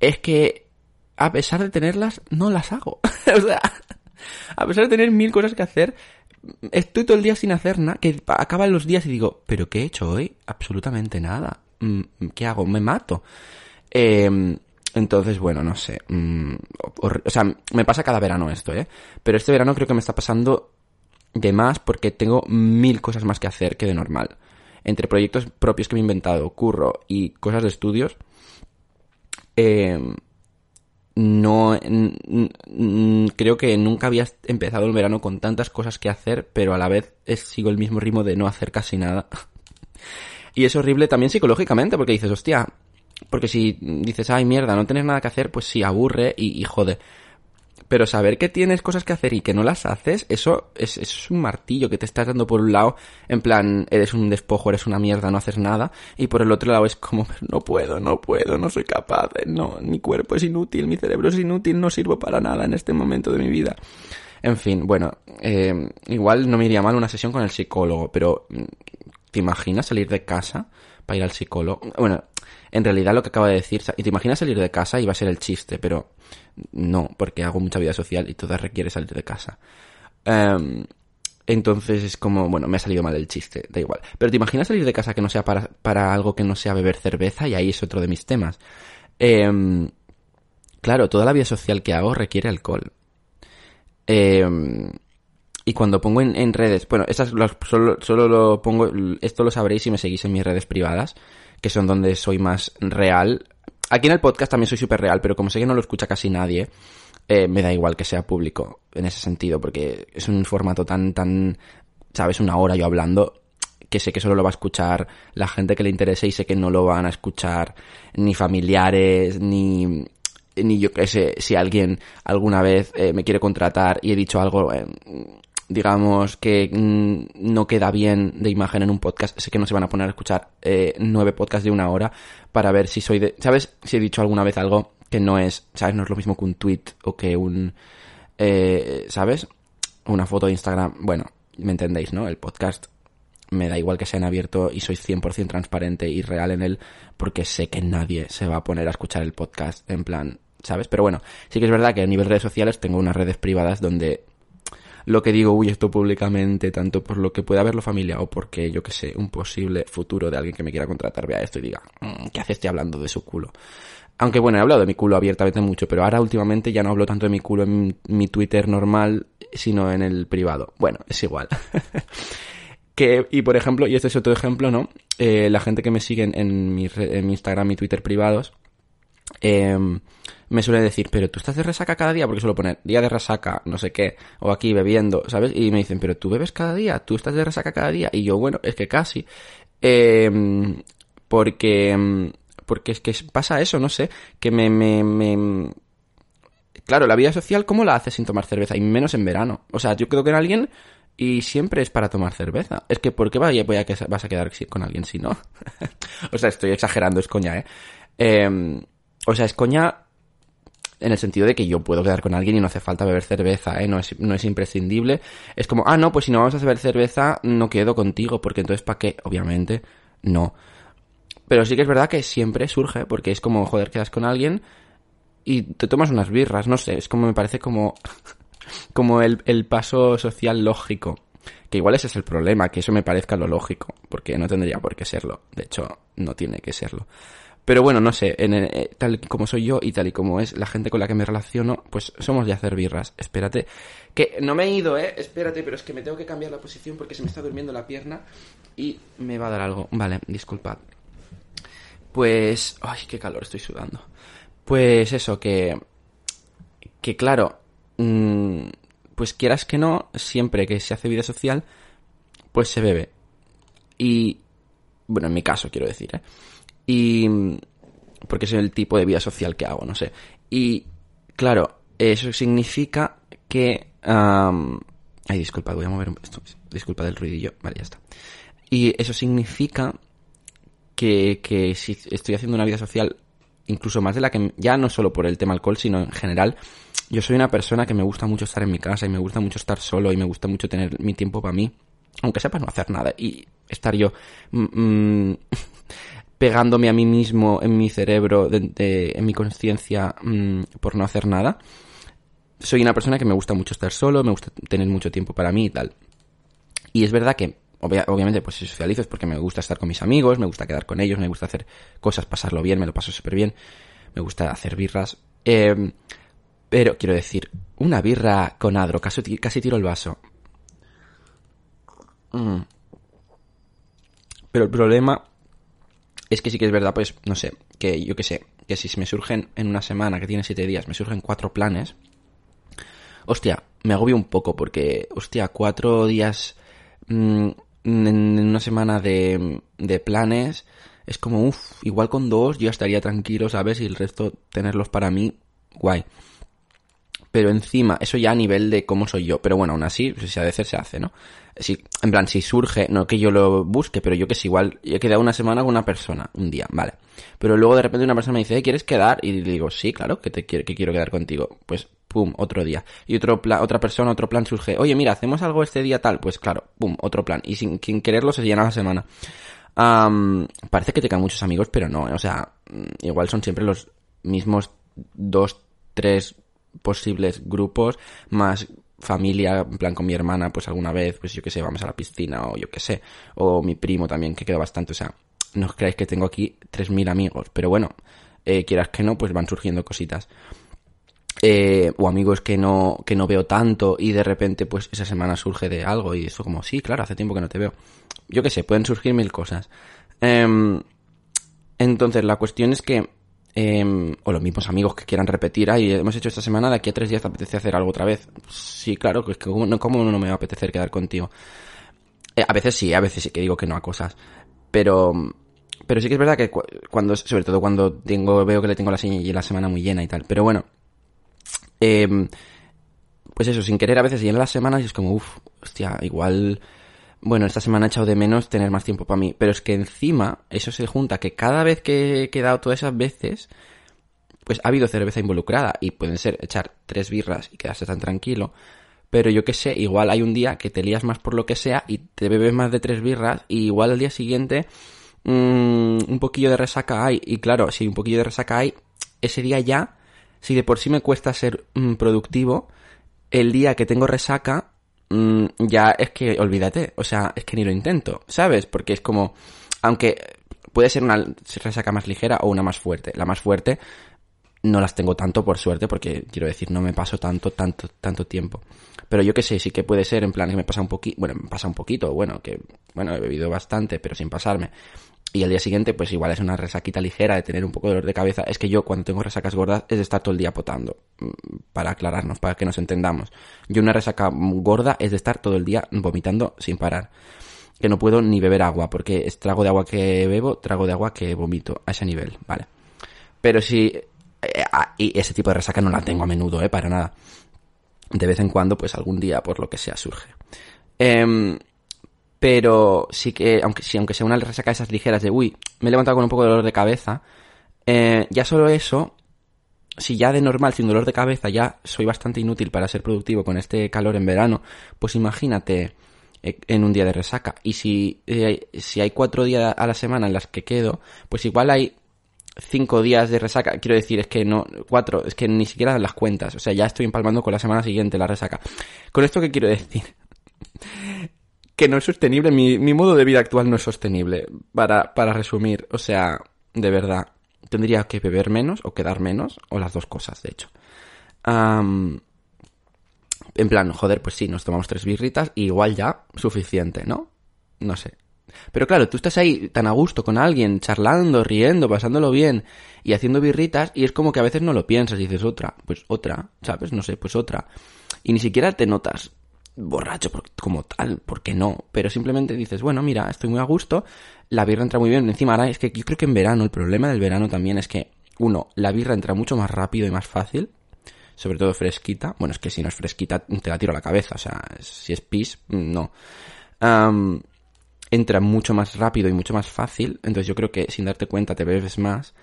es que a pesar de tenerlas, no las hago. o sea, a pesar de tener mil cosas que hacer, estoy todo el día sin hacer nada, que acaban los días y digo, ¿pero qué he hecho hoy? Absolutamente nada. Mm, ¿Qué hago? Me mato. Em, entonces, bueno, no sé. Mm, o sea, me pasa cada verano esto, ¿eh? Pero este verano creo que me está pasando de más porque tengo mil cosas más que hacer que de normal. Entre proyectos propios que me he inventado, curro y cosas de estudios, Em, no creo que nunca había empezado el verano con tantas cosas que hacer, pero a la vez sigo el mismo ritmo de no hacer casi nada. y es horrible también psicológicamente, porque dices, hostia, porque si dices, ay mierda, no tienes nada que hacer, pues sí, aburre y, y jode. Pero saber que tienes cosas que hacer y que no las haces, eso es, es un martillo que te estás dando por un lado, en plan, eres un despojo, eres una mierda, no haces nada, y por el otro lado es como, no puedo, no puedo, no soy capaz, eh, no, mi cuerpo es inútil, mi cerebro es inútil, no sirvo para nada en este momento de mi vida. En fin, bueno, eh, igual no me iría mal una sesión con el psicólogo, pero mm, ¿te imaginas salir de casa para ir al psicólogo? Bueno, en realidad lo que acabo de decir, y te imaginas salir de casa y va a ser el chiste, pero no, porque hago mucha vida social y toda requiere salir de casa. Em, entonces es como, bueno, me ha salido mal el chiste, da igual. Pero te imaginas salir de casa que no sea para, para algo que no sea beber cerveza y ahí es otro de mis temas. Em, claro, toda la vida social que hago requiere alcohol. Em, y cuando pongo en, redes, bueno, estas las- solo, solo lo pongo, esto lo sabréis si me seguís en mis redes privadas, que son donde soy más real. Aquí en el podcast también soy súper real, pero como sé que no lo escucha casi nadie, eh, me da igual que sea público en ese sentido, porque es un formato tan, tan, sabes, una hora yo hablando, que sé que solo lo va a escuchar la gente que le interese y sé que no lo van a escuchar ni familiares, ni, ni yo qué sé, si alguien alguna vez eh, me quiere contratar y he dicho algo, eh, digamos, que mm, no queda bien de imagen en un podcast, sé que no se van a poner a escuchar eh, nueve podcasts de una hora para ver si soy de... ¿Sabes? Si he dicho alguna vez algo que no es, ¿sabes? No es lo mismo que un tweet o que un... eh, ¿Sabes? Una foto de Instagram. Bueno, me entendéis, ¿no? El podcast me da igual que sea en abierto y soy 100% transparente y real en él porque sé que nadie se va a poner a escuchar el podcast en plan, ¿sabes? Pero bueno, sí que es verdad que a nivel redes sociales tengo unas redes privadas donde lo que digo, uy, esto públicamente, tanto por lo que pueda ver familia o porque, yo que sé, un posible futuro de alguien que me quiera contratar vea esto y diga, "Mm, ¿qué hace este hablando de su culo? Aunque bueno, he hablado de mi culo abiertamente mucho, pero ahora últimamente ya no hablo tanto de mi culo en mi Twitter normal, sino en el privado. Bueno, es igual. que, y por ejemplo, y este es otro ejemplo, ¿no? Eh, la gente que me sigue en, mi, en mi Instagram y Twitter privados, eh, me suele decir, pero tú estás de resaca cada día, porque suelo poner día de resaca, no sé qué, o aquí bebiendo, ¿sabes? Y me dicen, pero tú bebes cada día, tú estás de resaca cada día, y yo, bueno, es que casi, eh, porque, porque es que pasa eso, no sé, que me, me, me, claro, la vida social, ¿cómo la haces sin tomar cerveza? Y menos en verano. O sea, yo creo que en alguien y siempre es para tomar cerveza. Es que, ¿por qué vaya, voy a vas a quedar con alguien si no? o sea, estoy exagerando, es coña. Eh, O sea, es coña en el sentido de que yo puedo quedar con alguien y no hace falta beber cerveza, ¿eh? No es, no es imprescindible. Es como, ah, no, pues si no vamos a beber cerveza, no quedo contigo, porque entonces, ¿para qué? Obviamente, no. Pero sí que es verdad que siempre surge, porque es como, joder, quedas con alguien y te tomas unas birras, no sé, es como me parece como, como el, el paso social lógico. Que igual ese es el problema, que eso me parezca lo lógico, porque no tendría por qué serlo. De hecho, no tiene que serlo. Pero bueno, no sé, en, eh, tal como soy yo y tal y como es la gente con la que me relaciono, pues somos de hacer birras. Espérate, que no me he ido, eh, espérate, pero es que me tengo que cambiar la posición porque se me está durmiendo la pierna y me va a dar algo. Vale, disculpad. Pues, ay, qué calor, estoy sudando. Pues eso, que, que claro, mm, pues quieras que no, siempre que se hace vida social, pues se bebe. Y, bueno, en mi caso quiero decir, ¿eh? Y, porque es el tipo de vida social que hago, no sé. Y, claro, eso significa que, am, ay, disculpa, voy a mover un, disculpa del ruidillo, vale, ya está. Y eso significa que, que si estoy haciendo una vida social incluso más de la que ya no solo por el tema alcohol sino en general yo soy una persona que me gusta mucho estar en mi casa y me gusta mucho estar solo y me gusta mucho tener mi tiempo para mí aunque sea para no hacer nada y estar yo mm, mm, pegándome a mí mismo en mi cerebro de, en mi conciencia mm, por no hacer nada soy una persona que me gusta mucho estar solo me gusta tener mucho tiempo para mí y tal y es verdad que, obvia- obviamente, pues si socializo es porque me gusta estar con mis amigos, me gusta quedar con ellos, me gusta hacer cosas, pasarlo bien, me lo paso súper bien, me gusta hacer birras. Eh, pero quiero decir, una birra con adro, casi, casi tiro el vaso. Mm. Pero el problema es que sí que es verdad, pues, no sé, que yo qué sé, que si me surgen en una semana que tiene siete días, me surgen cuatro planes, hostia, me agobio un poco porque, hostia, cuatro días mm, en una semana de, de planes es como, uff, igual con dos yo estaría tranquilo, ¿sabes? Y el resto tenerlos para mí, guay. Pero encima, eso ya a nivel de cómo soy yo. Pero bueno, aún así, ha de hacer, se hace, ¿no? Si, en plan, si surge, no que yo lo busque, pero yo que es igual, he quedado una semana con una persona, un día, vale. Pero luego de repente una persona me dice, ¿quieres quedar? Y digo, sí, claro, que te quiero, que quiero quedar contigo. Pues, pum, otro día. Y otro otra persona, otro plan surge, oye, mira, hacemos algo este día tal, pues claro, pum, otro plan. Y sin, quererlo se llena la semana. parece que te quedan muchos amigos, pero no, o sea, mm, igual son siempre los mismos dos, tres posibles grupos, más familia, en plan con mi hermana, pues alguna vez, pues yo que sé, vamos a la piscina o yo que sé, o mi primo también, que queda bastante, o sea, no os creáis que tengo aquí 3.000 amigos, pero bueno, eh, quieras que no, pues van surgiendo cositas. Eh, o amigos que no, que no veo tanto y de repente pues esa semana surge de algo y eso como, sí, claro, hace tiempo que no te veo. Yo que sé, pueden surgir mil cosas. Em, entonces la cuestión es que Em, o los mismos amigos que quieran repetir, ay, hemos hecho esta semana, de aquí a tres días te apetece hacer algo otra vez. Sí, claro, que es que como no, cómo no me va a apetecer quedar contigo. Eh, a veces sí, a veces sí que digo que no a cosas. Pero, pero sí que es verdad que cuando, sobre todo cuando tengo, veo que le tengo la, la semana muy llena y tal. Pero bueno, eh, pues eso, sin querer a veces llena las semanas y es como, uff, hostia, igual bueno, esta semana he echado de menos tener más tiempo para mí. Pero es que encima, eso se junta, que cada vez que he quedado todas esas veces, pues ha habido cerveza involucrada. Y pueden ser echar tres birras y quedarse tan tranquilo. Pero yo qué sé, igual hay un día que te lías más por lo que sea y te bebes más de tres birras y igual al día siguiente mmm, un poquillo de resaca hay. Y claro, si un poquillo de resaca hay, ese día ya, si de por sí me cuesta ser mm, productivo, el día que tengo resaca Mm, ya es que olvídate, o sea, es que ni lo intento, ¿sabes? Porque es como, aunque puede ser una resaca más ligera o una más fuerte, la más fuerte no las tengo tanto por suerte porque quiero decir no me paso tanto tanto tanto tiempo. Pero yo que sé sí que puede ser en plan que me pasa un poquito bueno me pasa un poquito bueno que bueno he bebido bastante pero sin pasarme y al día siguiente, pues igual es una resaquita ligera de tener un poco de dolor de cabeza. Es que yo cuando tengo resacas gordas es de estar todo el día potando. Mm, para aclararnos, para que nos entendamos. Yo una resaca gorda es de estar todo el día vomitando sin parar. Que no puedo ni beber agua, porque es trago de agua que bebo, trago de agua que vomito. A ese nivel, vale. Pero si... Eh, ah, y ese tipo de resaca no la tengo a menudo, eh, para nada. De vez en cuando, pues algún día, por lo que sea, surge. Eh, pero sí que, aunque, sí, aunque sea una resaca de esas ligeras de, uy, me he levantado con un poco de dolor de cabeza, eh, ya solo eso, si ya de normal, sin dolor de cabeza, ya soy bastante inútil para ser productivo con este calor en verano, pues imagínate eh, en un día de resaca. Y si, eh, si hay cuatro días a la semana en las que quedo, pues igual hay cinco días de resaca. Quiero decir, es que no, cuatro, es que ni siquiera las cuentas. O sea, ya estoy empalmando con la semana siguiente la resaca. Con esto, ¿qué quiero decir? Que no es sostenible, mi, mi modo de vida actual no es sostenible, para, para resumir, o sea, de verdad, tendría que beber menos o quedar menos, o las dos cosas, de hecho. en plan, joder, pues sí, nos tomamos tres birritas y igual ya, suficiente, ¿no? No sé. Pero claro, tú estás ahí tan a gusto con alguien, charlando, riendo, pasándolo bien y haciendo birritas y es como que a veces no lo piensas y dices otra, pues otra, ¿sabes? No sé, pues otra. Y ni siquiera te notas borracho como tal, porque no, pero simplemente dices, bueno, mira, estoy muy a gusto, la birra entra muy bien, encima ahora es que yo creo que en verano, el problema del verano también es que, uno, la birra entra mucho más rápido y más fácil, sobre todo fresquita, bueno, es que si no es fresquita te la tiro a la cabeza, o sea, si es pis, no. entra mucho más rápido y mucho más fácil, entonces yo creo que sin darte cuenta te bebes más,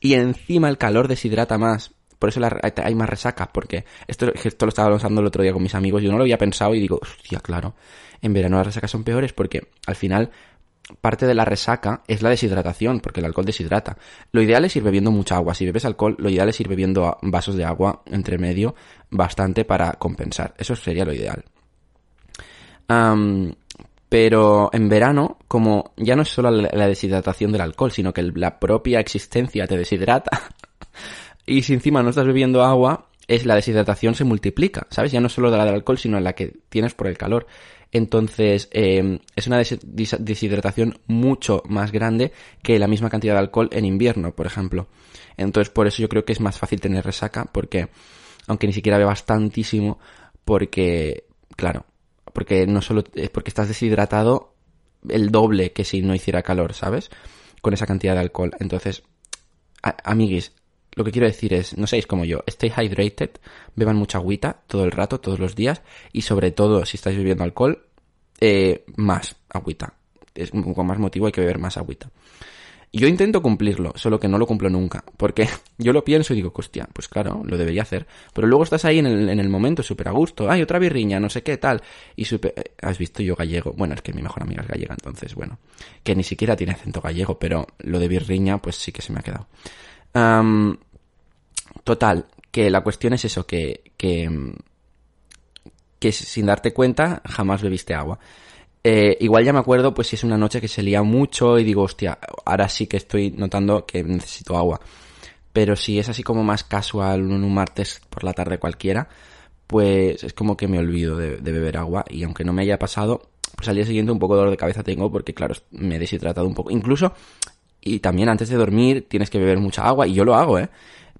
y encima el calor deshidrata más, por eso hay más resaca, porque esto, lo estaba usando el otro día con mis amigos, yo no lo había pensado y digo, hostia, claro, en verano las resacas son peores porque al final parte de la resaca es la deshidratación, porque el alcohol deshidrata. Lo ideal es ir bebiendo mucha agua. Si bebes alcohol, lo ideal es ir bebiendo vasos de agua entre medio bastante para compensar. Eso sería lo ideal. pero en verano, como ya no es solo la deshidratación del alcohol, sino que la propia existencia te deshidrata, y si encima no estás bebiendo agua, es la deshidratación se multiplica, ¿sabes? Ya no solo de la del alcohol, sino la que tienes por el calor. Entonces, eh, es una deshidratación mucho más grande que la misma cantidad de alcohol en invierno, por ejemplo. Entonces, por eso yo creo que es más fácil tener resaca, porque, aunque ni siquiera bebas tantísimo, porque, claro, porque no solo es porque estás deshidratado el doble que si no hiciera calor, ¿sabes? Con esa cantidad de alcohol. Entonces, amiguis, lo que quiero decir es, no seáis como yo, stay hydrated, beban mucha agüita todo el rato, todos los días, y sobre todo, si estáis bebiendo alcohol, eh, más agüita. Es, con más motivo hay que beber más agüita. Y Yo intento cumplirlo, solo que no lo cumplo nunca, porque yo lo pienso y digo, hostia, pues claro, lo debería hacer. Pero luego estás ahí en el, en el momento súper a gusto, ay, otra birriña, no sé qué, tal. Y súper... eh, ¿Has visto yo gallego? Bueno, es que mi mejor amiga es gallega, entonces, bueno, que ni siquiera tiene acento gallego, pero lo de birriña, pues sí que se me ha quedado. Total, que la cuestión es eso, que, que, que sin darte cuenta jamás bebiste agua. Eh, igual ya me acuerdo, pues si es una noche que se lía mucho y digo, hostia, ahora sí que estoy notando que necesito agua. Pero si es así como más casual, un martes por la tarde cualquiera, pues es como que me olvido de, de beber agua y aunque no me haya pasado, pues al día siguiente un poco de dolor de cabeza tengo porque claro, me he deshidratado un poco. Incluso, y también antes de dormir tienes que beber mucha agua y yo lo hago, ¿eh?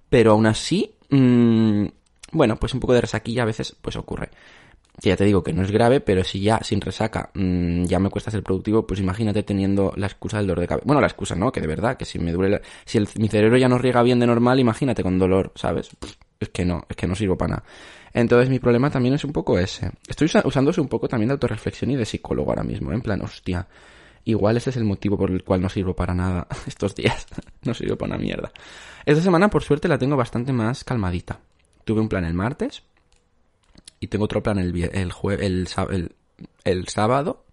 Pero aún así, mmm, bueno, pues un poco de resaquilla a veces pues ocurre que ya te digo que no es grave, pero si ya sin resaca mmm, ya me cuesta ser productivo, pues imagínate teniendo la excusa del dolor de cabeza. Bueno, la excusa no, que de verdad, que si me duele, la... si el, mi cerebro ya no riega bien de normal, imagínate con dolor, ¿sabes? Es que no, es que no sirvo para nada. Entonces mi problema también es un poco ese. Estoy usándose un poco también de autorreflexión y de psicólogo ahora mismo, ¿eh? en plan, hostia, igual ese es el motivo por el cual no sirvo para nada estos días. no sirvo para una mierda. Esta semana, por suerte, la tengo bastante más calmadita. Tuve un plan el martes, y tengo otro plan el, el, el, el, el sábado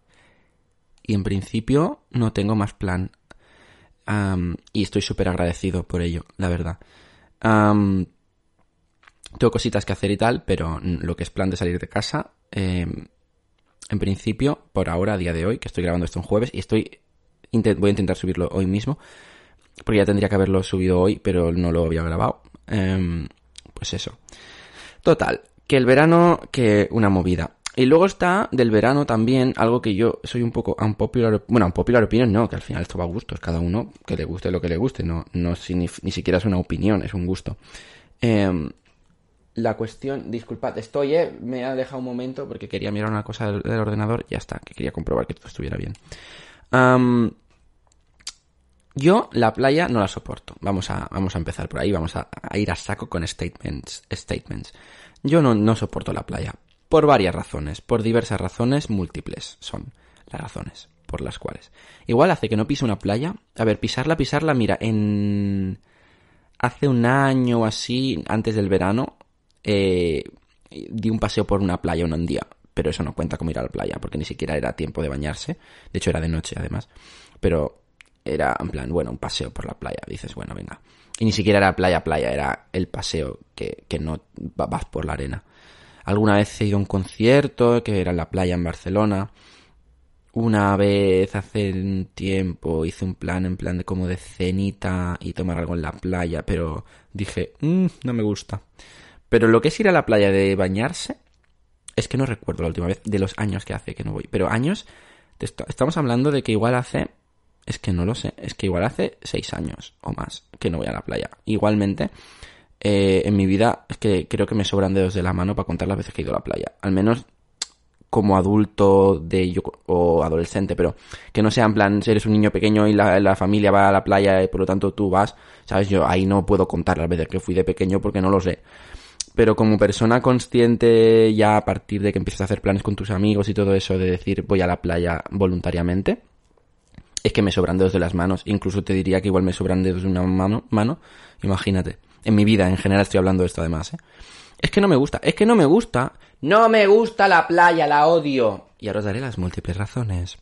y en principio no tengo más plan y estoy súper agradecido por ello, la verdad. Tengo cositas que hacer y tal, pero lo que es plan de salir de casa, eh, en principio, por ahora, a día de hoy, que estoy grabando esto un jueves y estoy voy a intentar subirlo hoy mismo, porque ya tendría que haberlo subido hoy, pero no lo había grabado. Eh, pues eso. Total, que el verano, que una movida. Y luego está del verano también algo que yo soy un poco unpopular, bueno, unpopular opinion no, que al final esto va a gustos, cada uno que le guste lo que le guste, no, no ni, ni siquiera es una opinión, es un gusto. Eh, la cuestión, disculpad, estoy, eh, me ha dejado un momento porque quería mirar una cosa del, ordenador, ya está, que quería comprobar que todo estuviera bien. Yo la playa no la soporto. Vamos a, vamos a empezar por ahí, vamos a, a ir a saco con statements. statements. Yo no, no soporto la playa. Por varias razones, por diversas razones múltiples son las razones por las cuales. Igual hace que no pise una playa. A ver, pisarla, pisarla, mira, en... Hace un año o así, antes del verano, eh, di un paseo por una playa un día. Pero eso no cuenta como ir a la playa, porque ni siquiera era tiempo de bañarse. De hecho, era de noche, además. Pero era en plan, bueno, un paseo por la playa. Dices, bueno, venga. Y ni siquiera era playa, playa, era el paseo que, que no vas por la arena. Alguna vez he ido a un concierto que era en la playa en Barcelona. Una vez hace un tiempo hice un plan en plan de como de cenita y tomar algo en la playa, pero dije, mmm, no me gusta. Pero lo que es ir a la playa de bañarse, es que no recuerdo la última vez de los años que hace que no voy. Pero años, estamos hablando de que igual hace es que no lo sé. Es que igual hace seis años o más que no voy a la playa. Igualmente, eh, en mi vida es que creo que me sobran dedos de la mano para contar las veces que he ido a la playa. Al menos como adulto de yo o adolescente, pero que no sea en plan, si eres un niño pequeño y la, la, familia va a la playa y por lo tanto tú vas, sabes, yo ahí no puedo contar las veces que fui de pequeño porque no lo sé. Pero como persona consciente ya a partir de que empiezas a hacer planes con tus amigos y todo eso de decir voy a la playa voluntariamente, es que me sobran dedos de las manos. Incluso te diría que igual me sobran dedos de una mano, mano. Imagínate. En mi vida, en general, estoy hablando de esto además, ¿eh? Es que no me gusta, es que no me gusta. No me gusta la playa, la odio. Y ahora os daré las múltiples razones.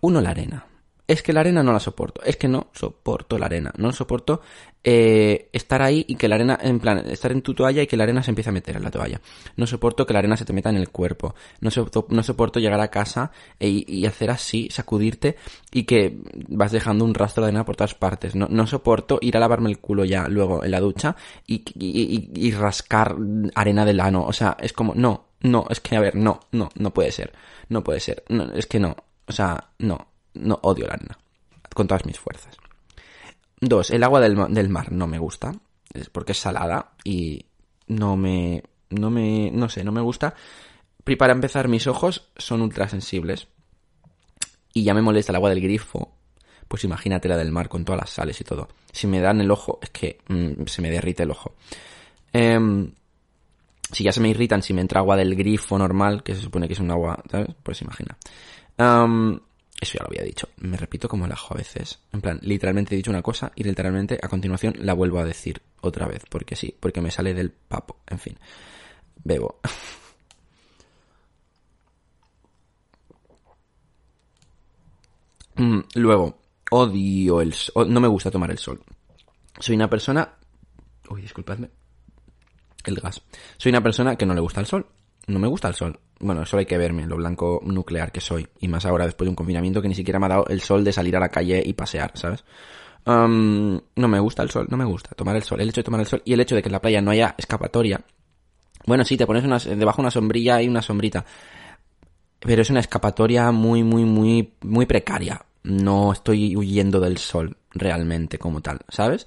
Uno, la arena. Es que la arena no la soporto. Es que no soporto la arena. No soporto eh, estar ahí y que la arena, en plan, estar en tu toalla y que la arena se empiece a meter en la toalla. No soporto que la arena se te meta en el cuerpo. No, soporto, no soporto llegar a casa e, y hacer así, sacudirte y que vas dejando un rastro de arena por todas partes. No, no soporto ir a lavarme el culo ya luego en la ducha y, y, rascar arena del ano. O sea, es como, no, no, es que a ver, no, no, no puede ser. No puede ser. Es que no. O sea, no no odio la arena. Con todas mis fuerzas. Dos, el agua del, mar no me gusta. Es porque es salada y no me, no me, no sé, no me gusta. Para empezar, mis ojos son ultrasensibles. Y ya me molesta el agua del grifo. Pues imagínate la del mar con todas las sales y todo. Si me dan el ojo, es que mm, se me derrite el ojo. Em, si ya se me irritan si me entra agua del grifo normal, que se supone que es un agua, ¿sabes? Pues imagina. Eso ya lo había dicho. Me repito como el ajo a veces. En plan, literalmente he dicho una cosa y literalmente a continuación la vuelvo a decir otra vez. Porque sí, porque me sale del papo. En fin. Bebo. Mm, luego, odio el sol. No me gusta tomar el sol. Soy una persona... Uy, disculpadme. El gas. Soy una persona que no le gusta el sol. No me gusta el sol bueno, eso hay que verme, lo blanco nuclear que soy. Y más ahora después de un confinamiento que ni siquiera me ha dado el sol de salir a la calle y pasear, ¿sabes? no me gusta el sol, no me gusta tomar el sol. El hecho de tomar el sol y el hecho de que en la playa no haya escapatoria. Bueno, sí, te pones una, debajo una sombrilla y una sombrita. Pero es una escapatoria muy, muy, muy, muy precaria. No estoy huyendo del sol realmente como tal, ¿sabes?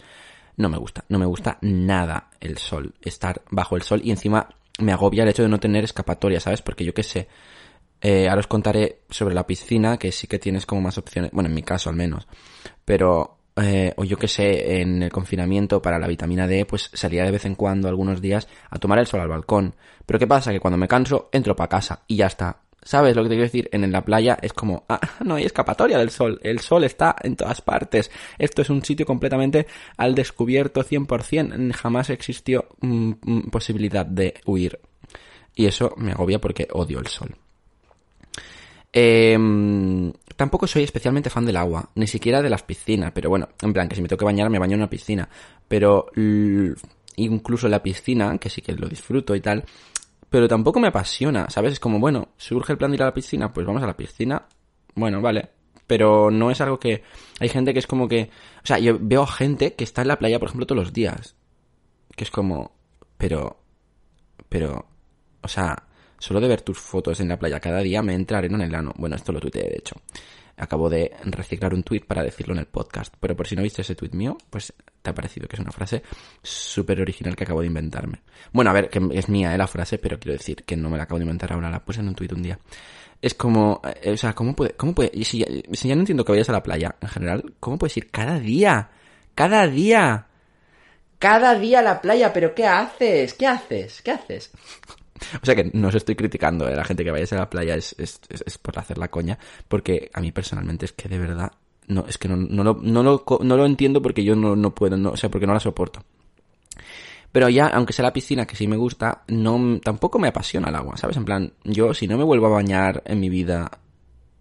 No me gusta, no me gusta nada el sol, estar bajo el sol y encima me agobia el hecho de no tener escapatoria, ¿sabes? Porque yo qué sé. Eh, ahora os contaré sobre la piscina, que sí que tienes como más opciones. Bueno, en mi caso al menos. Pero, eh, o yo qué sé, en el confinamiento para la vitamina D, pues salía de vez en cuando, algunos días, a tomar el sol al balcón. Pero ¿qué pasa? Que cuando me canso, entro para casa y ya está. ¿Sabes lo que te quiero decir? En, la playa es como, ah, no hay escapatoria del sol. El sol está en todas partes. Esto es un sitio completamente al descubierto 100%. Jamás existió mm, mm, posibilidad de huir. Y eso me agobia porque odio el sol. Em, tampoco soy especialmente fan del agua, ni siquiera de las piscinas, pero bueno, en plan, que si me tengo que bañar, me baño en una piscina. Pero incluso la piscina, que sí que lo disfruto y tal, pero tampoco me apasiona, ¿sabes? Es como, bueno, surge el plan de ir a la piscina, pues vamos a la piscina. Bueno, vale. Pero no es algo que... Hay gente que es como que... O sea, yo veo gente que está en la playa, por ejemplo, todos los días. Que es como... Pero... Pero... O sea, solo de ver tus fotos en la playa cada día me entra arena en el ano. Bueno, esto lo tuiteé, de hecho acabo de reciclar un tweet para decirlo en el podcast. Pero por si no viste ese tweet mío, pues te ha parecido que es una frase súper original que acabo de inventarme. Bueno, a ver, que es mía eh, la frase, pero quiero decir que no me la acabo de inventar ahora, la puse en un tweet un día. Es como, eh, o sea, ¿cómo puede, cómo puede, si ya, si ya no entiendo que vayas a la playa en general, ¿cómo puedes ir cada día? Cada día. Cada día a la playa, pero ¿qué haces? ¿Qué haces? ¿Qué haces? O sea que no os estoy criticando, eh, la gente que vaya a la playa es, es, es, por hacer la coña, porque a mí personalmente es que de verdad, no, es que no, no, lo, no, lo, no lo entiendo porque yo no, no puedo, o sea, porque no la soporto. Pero ya, aunque sea la piscina, que sí me gusta, no, tampoco me apasiona el agua, ¿sabes? En plan, yo si no me vuelvo a bañar en mi vida,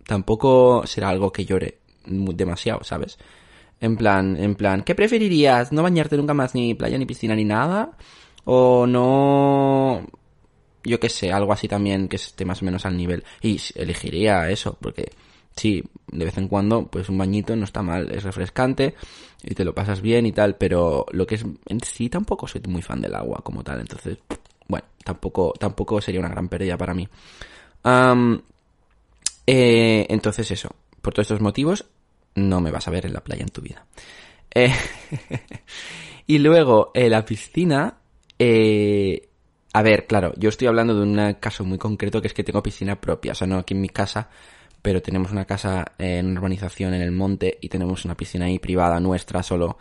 tampoco será algo que llore demasiado, ¿sabes? En plan, en plan, ¿qué preferirías? ¿No bañarte nunca más ni playa, ni piscina, ni nada? ¿O no yo qué sé, algo así también que esté más o menos al nivel. Y elegiría eso, porque sí, de vez en cuando, pues un bañito no está mal, es refrescante y te lo pasas bien y tal, pero lo que es en sí tampoco soy muy fan del agua como tal, entonces, bueno, tampoco, tampoco sería una gran pérdida para mí. eh, entonces eso, por todos estos motivos, no me vas a ver en la playa en tu vida. Eh, y luego, eh, la piscina, eh, a ver, claro, yo estoy hablando de un caso muy concreto que es que tengo piscina propia, o sea, no aquí en mi casa, pero tenemos una casa en urbanización en el monte y tenemos una piscina ahí privada nuestra solo.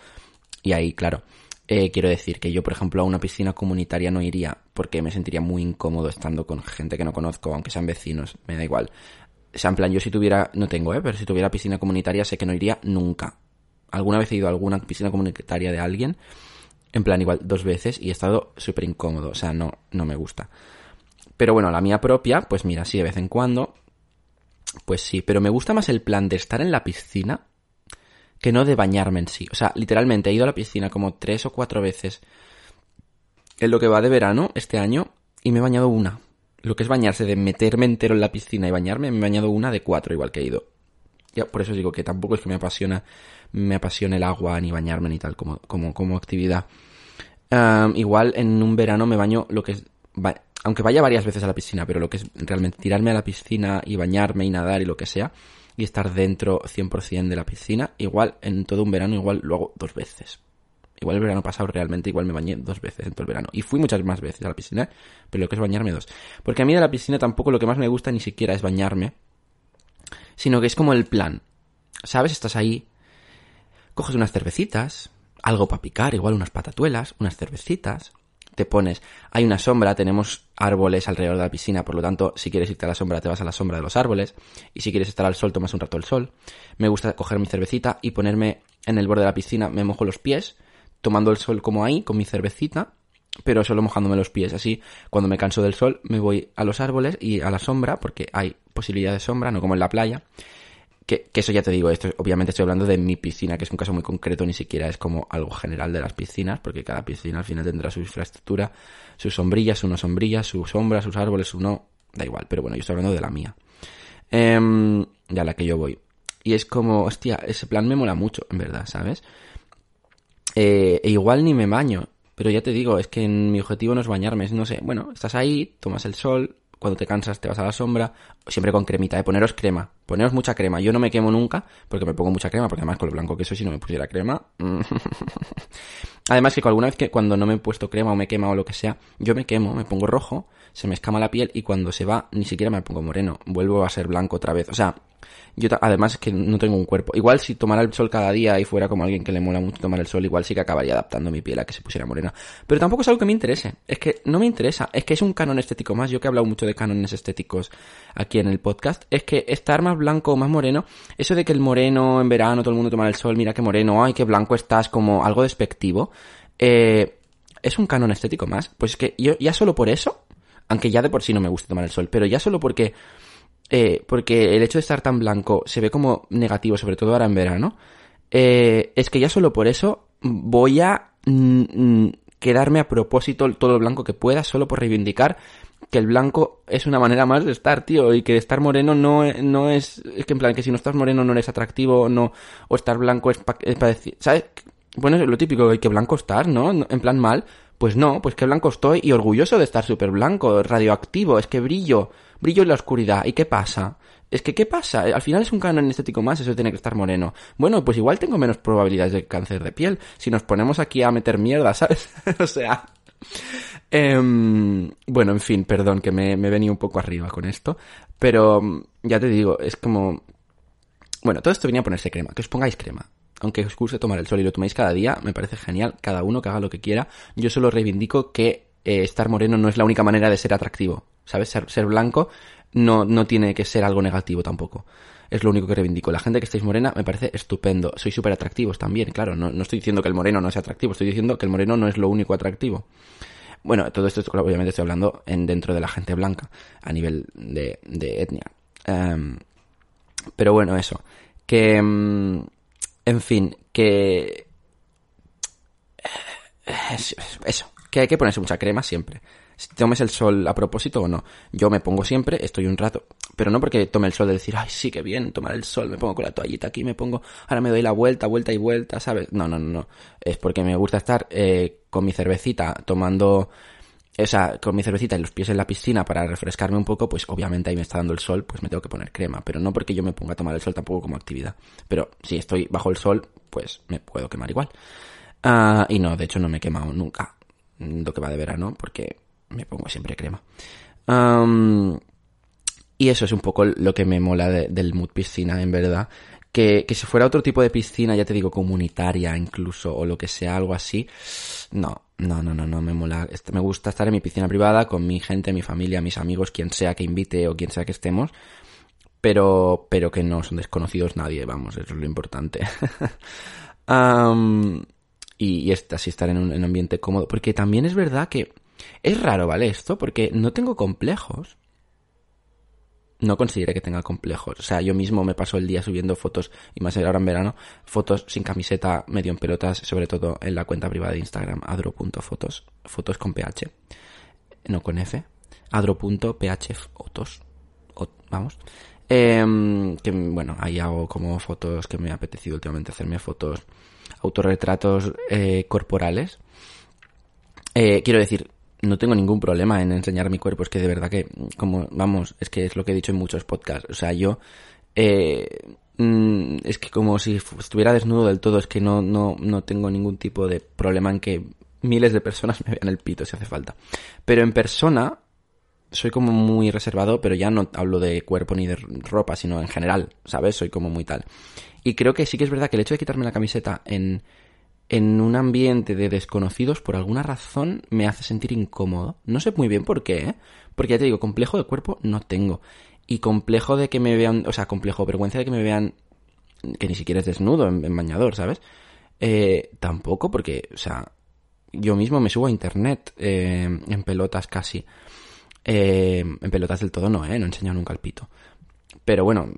Y ahí, claro, eh, quiero decir que yo, por ejemplo, a una piscina comunitaria no iría porque me sentiría muy incómodo estando con gente que no conozco, aunque sean vecinos, me da igual. O sea, en plan, yo si tuviera, no tengo, ¿eh? Pero si tuviera piscina comunitaria sé que no iría nunca. Alguna vez he ido a alguna piscina comunitaria de alguien en plan, igual dos veces y he estado súper incómodo. O sea, no, no me gusta. Pero bueno, la mía propia, pues mira, sí, de vez en cuando. Pues sí, pero me gusta más el plan de estar en la piscina que no de bañarme en sí. O sea, literalmente he ido a la piscina como tres o cuatro veces en lo que va de verano este año y me he bañado una. Lo que es bañarse de meterme entero en la piscina y bañarme, me he bañado una de cuatro igual que he ido. Ya, por eso digo que tampoco es que me apasiona, me apasione el agua ni bañarme ni tal como, como, como actividad. igual en un verano me baño lo que es, aunque vaya varias veces a la piscina, pero lo que es realmente tirarme a la piscina y bañarme y nadar y lo que sea, y estar dentro 100% de la piscina, igual en todo un verano igual lo hago dos veces. Igual el verano pasado realmente igual me bañé dos veces en todo el verano. Y fui muchas más veces a la piscina, pero lo que es bañarme dos. Porque a mí de la piscina tampoco lo que más me gusta ni siquiera es bañarme, sino que es como el plan. ¿Sabes? Estás ahí, coges unas cervecitas, algo para picar, igual unas patatuelas, unas cervecitas, te pones, hay una sombra, tenemos árboles alrededor de la piscina, por lo tanto, si quieres irte a la sombra, te vas a la sombra de los árboles, y si quieres estar al sol, tomas un rato el sol. Me gusta coger mi cervecita y ponerme en el borde de la piscina, me mojo los pies, tomando el sol como ahí, con mi cervecita, pero solo mojándome los pies. Así, cuando me canso del sol, me voy a los árboles y a la sombra, porque hay posibilidad de sombra, no como en la playa. Que, eso ya te digo, esto obviamente estoy hablando de mi piscina, que es un caso muy concreto, ni siquiera es como algo general de las piscinas, porque cada piscina al final tendrá su infraestructura, sus sombrillas, su no sombrillas, su sombra, sus árboles, su no, da igual, pero bueno, yo estoy hablando de la mía. Eh, ya la que yo voy. Y es como, hostia, ese plan me mola mucho, en verdad, ¿sabes? Eh, e igual ni me baño, pero ya te digo, es que mi objetivo no es bañarme, es, no sé, bueno, estás ahí, tomas el sol, cuando te cansas te vas a la sombra, siempre con cremita, ¿eh? Poneros crema, poneros mucha crema. Yo no me quemo nunca, porque me pongo mucha crema, porque además con lo blanco que soy, si no me pusiera crema... Además que alguna vez que cuando no me he puesto crema o me quema o lo que sea, yo me quemo, me pongo rojo, se me escama la piel y cuando se va ni siquiera me pongo moreno, vuelvo a ser blanco otra vez. O sea, yo además es que no tengo un cuerpo. Igual si tomara el sol cada día y fuera como alguien que le mola mucho tomar el sol, igual sí que acabaría adaptando mi piel a que se pusiera morena. Pero tampoco es algo que me interese. Es que no me interesa. Es que es un canon estético más. Yo que he hablado mucho de cánones estéticos aquí en el podcast, es que estar más blanco o más moreno, eso de que el moreno en verano todo el mundo toma el sol, mira qué moreno, ay, qué blanco estás, como algo despectivo, eh, es un canon estético más. Pues es que yo ya solo por eso, aunque ya de por sí no me gusta tomar el sol, pero ya solo porque eh, porque el hecho de estar tan blanco se ve como negativo, sobre todo ahora en verano, eh, es que ya solo por eso voy a mm, mm, quedarme a propósito todo lo blanco que pueda, solo por reivindicar que el blanco es una manera más de estar, tío, y que estar moreno no, no es, es que en plan, que si no estás moreno no eres atractivo, no, o estar blanco es para decir, ¿sabes? Bueno, es lo típico, que blanco estar, ¿no? En plan mal, pues no, pues que blanco estoy y orgulloso de estar súper blanco, radioactivo, es que brillo, brillo en la oscuridad. ¿Y qué pasa? Es que, ¿qué pasa? Al final es un canon estético más, eso tiene que estar moreno. Bueno, pues igual tengo menos probabilidades de cáncer de piel si nos ponemos aquí a meter mierda, ¿sabes? o sea... Em, bueno, en fin, perdón, que me, me venido un poco arriba con esto. Pero ya te digo, es como... Bueno, todo esto venía a ponerse crema, que os pongáis crema aunque os guste tomar el sol y lo toméis cada día, me parece genial, cada uno que haga lo que quiera. Yo solo reivindico que eh, estar moreno no es la única manera de ser atractivo, ¿sabes? Ser, blanco no, no tiene que ser algo negativo tampoco. Es lo único que reivindico. La gente que estáis morena me parece estupendo. Sois súper atractivos también, claro. No, no estoy diciendo que el moreno no sea atractivo, estoy diciendo que el moreno no es lo único atractivo. Bueno, todo esto obviamente estoy hablando en dentro de la gente blanca, a nivel de, etnia. Em, pero bueno, eso. Que... Em, en fin, que... Eso, que hay que ponerse mucha crema siempre. Si tomes el sol a propósito o no. Yo me pongo siempre, estoy un rato. Pero no porque tome el sol de decir, ay, sí, que bien, tomar el sol, me pongo con la toallita aquí, me pongo, ahora me doy la vuelta, vuelta y vuelta, ¿sabes? No, no, no, no. Es porque me gusta estar eh, con mi cervecita tomando o sea, con mi cervecita y los pies en la piscina para refrescarme un poco, pues obviamente ahí me está dando el sol, pues me tengo que poner crema. Pero no porque yo me ponga a tomar el sol tampoco como actividad. Pero si estoy bajo el sol, pues me puedo quemar igual. Ah, y no, de hecho no me he quemado nunca lo que va de verano porque me pongo siempre crema. y eso es un poco lo que me mola del mood piscina, en verdad. Que, que si fuera otro tipo de piscina, ya te digo, comunitaria incluso, o lo que sea, algo así, no, no, no, no, no me mola. Me gusta estar en mi piscina privada con mi gente, mi familia, mis amigos, quien sea que invite o quien sea que estemos. Pero, pero que no son desconocidos nadie, vamos, eso es lo importante. y, y así estar en un, ambiente cómodo. Porque también es verdad que es raro, ¿vale? Esto, porque no tengo complejos. No considere que tenga complejos. O sea, yo mismo me paso el día subiendo fotos, y más ahora en verano, fotos sin camiseta, medio en pelotas, sobre todo en la cuenta privada de Instagram, adro.fotos, fotos con ph, no con f, adro.phfotos, vamos. Em, que bueno, ahí hago como fotos que me ha apetecido últimamente hacerme fotos, autorretratos eh, corporales. Eh, quiero decir, no tengo ningún problema en enseñar mi cuerpo, es que de verdad que, como, vamos, es que es lo que he dicho en muchos podcasts, o sea, yo, eh, mm, es que como si estuviera desnudo del todo, es que no, no, no tengo ningún tipo de problema en que miles de personas me vean el pito si hace falta. Pero en persona, soy como muy reservado, pero ya no hablo de cuerpo ni de ropa, sino en general, ¿sabes? Soy como muy tal. Y creo que sí que es verdad que el hecho de quitarme la camiseta en, en un ambiente de desconocidos, por alguna razón, me hace sentir incómodo. No sé muy bien por qué, ¿eh? Porque ya te digo, complejo de cuerpo no tengo. Y complejo de que me vean, o sea, complejo, vergüenza de que me vean que ni siquiera es desnudo en, bañador, ¿sabes? Eh, tampoco, porque, o sea, yo mismo me subo a internet eh, en pelotas casi. Eh, en pelotas del todo no, ¿eh? No he enseñado nunca el pito. Pero bueno,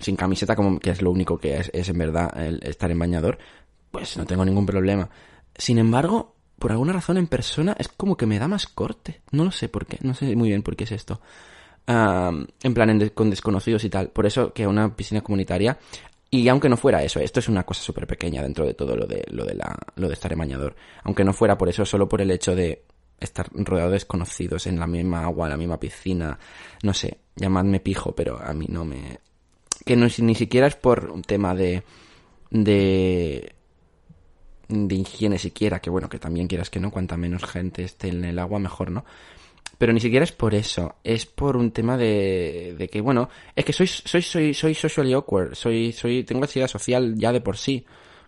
sin camiseta, como que es lo único que es, en verdad estar en bañador, pues no tengo ningún problema. Sin embargo, por alguna razón en persona es como que me da más corte. No lo sé por qué, no sé muy bien por qué es esto. en plan, con desconocidos y tal. Por eso que una piscina comunitaria, y aunque no fuera eso, esto es una cosa súper pequeña dentro de todo lo de, lo de la, lo de estar en. Aunque no fuera por eso, solo por el hecho de estar rodeado de desconocidos en la misma agua, en la misma piscina, no sé, llamadme pijo, pero a mí no me... Que no, ni siquiera es por un tema de... de de higiene siquiera, que bueno, que también quieras que no, cuanta menos gente esté en el agua, mejor, ¿no? Pero ni siquiera es por eso, es por un tema de, de que, bueno, es que soy, soy, soy, soy socially awkward, soy, soy, tengo ansiedad social ya de por sí.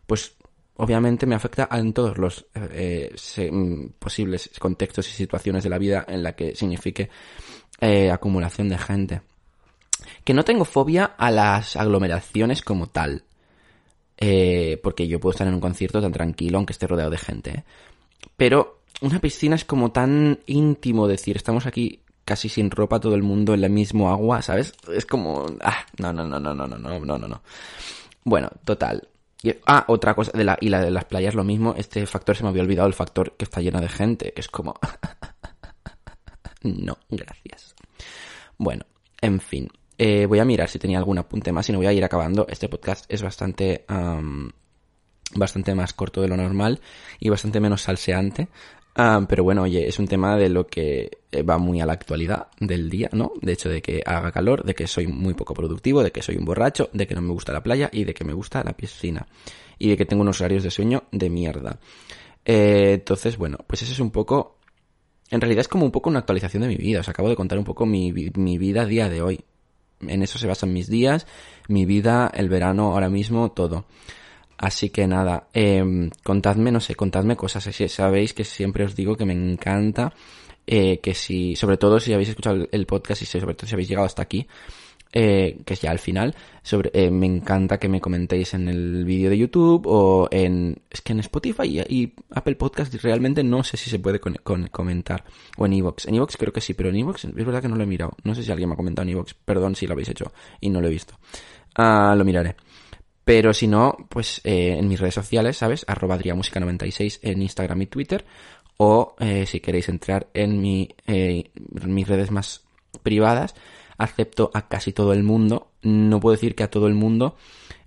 Pues obviamente me afecta en todos los eh, mm, posibles contextos y situaciones de la vida en la que signifique eh, acumulación de gente. Que no tengo fobia a las aglomeraciones como tal. Eh, porque yo puedo estar en un concierto tan tranquilo aunque esté rodeado de gente. ¿eh? Pero una piscina es como tan íntimo decir, estamos aquí casi sin ropa todo el mundo en la mismo agua, ¿sabes? Es como... Ah, no, no, no, no, no, no, no, no, no. Bueno, total. ah, otra cosa, de la, y la de las playas lo mismo, este factor se me había olvidado, el factor que está lleno de gente, que es como... no, gracias. Bueno, en fin. Eh, voy a mirar si tenía algún apunte más y no voy a ir acabando. Este podcast es bastante, bastante más corto de lo normal y bastante menos salseante. pero bueno, oye, es un tema de lo que eh, va muy a la actualidad del día, ¿no? De hecho, de que haga calor, de que soy muy poco productivo, de que soy un borracho, de que no me gusta la playa y de que me gusta la piscina. Y de que tengo unos horarios de sueño de mierda. Eh, entonces, bueno, pues ese es un poco... En realidad es como un poco una actualización de mi vida. Os acabo de contar un poco mi, mi vida a día de hoy en eso se basan mis días, mi vida, el verano, ahora mismo, todo. Así que nada, eh, contadme, no sé, contadme cosas. Sabéis que siempre os digo que me encanta eh, que si, sobre todo si habéis escuchado el podcast y sobre todo si habéis llegado hasta aquí, eh, que es ya al final, sobre, eh, me encanta que me comentéis en el vídeo de YouTube o en, es que en Spotify y, Apple Podcast realmente no sé si se puede con, comentar, o en Evox. En Evox creo que sí, pero en Evox es verdad que no lo he mirado. No sé si alguien me ha comentado en Evox, perdón si lo habéis hecho y no lo he visto. Ah, lo miraré. Pero si no, pues eh, en mis redes sociales, ¿sabes? Arroba 96 en Instagram y Twitter. O eh, si queréis entrar en, mi, eh, en mis redes más privadas, acepto a casi todo el mundo. No puedo decir que a todo el mundo.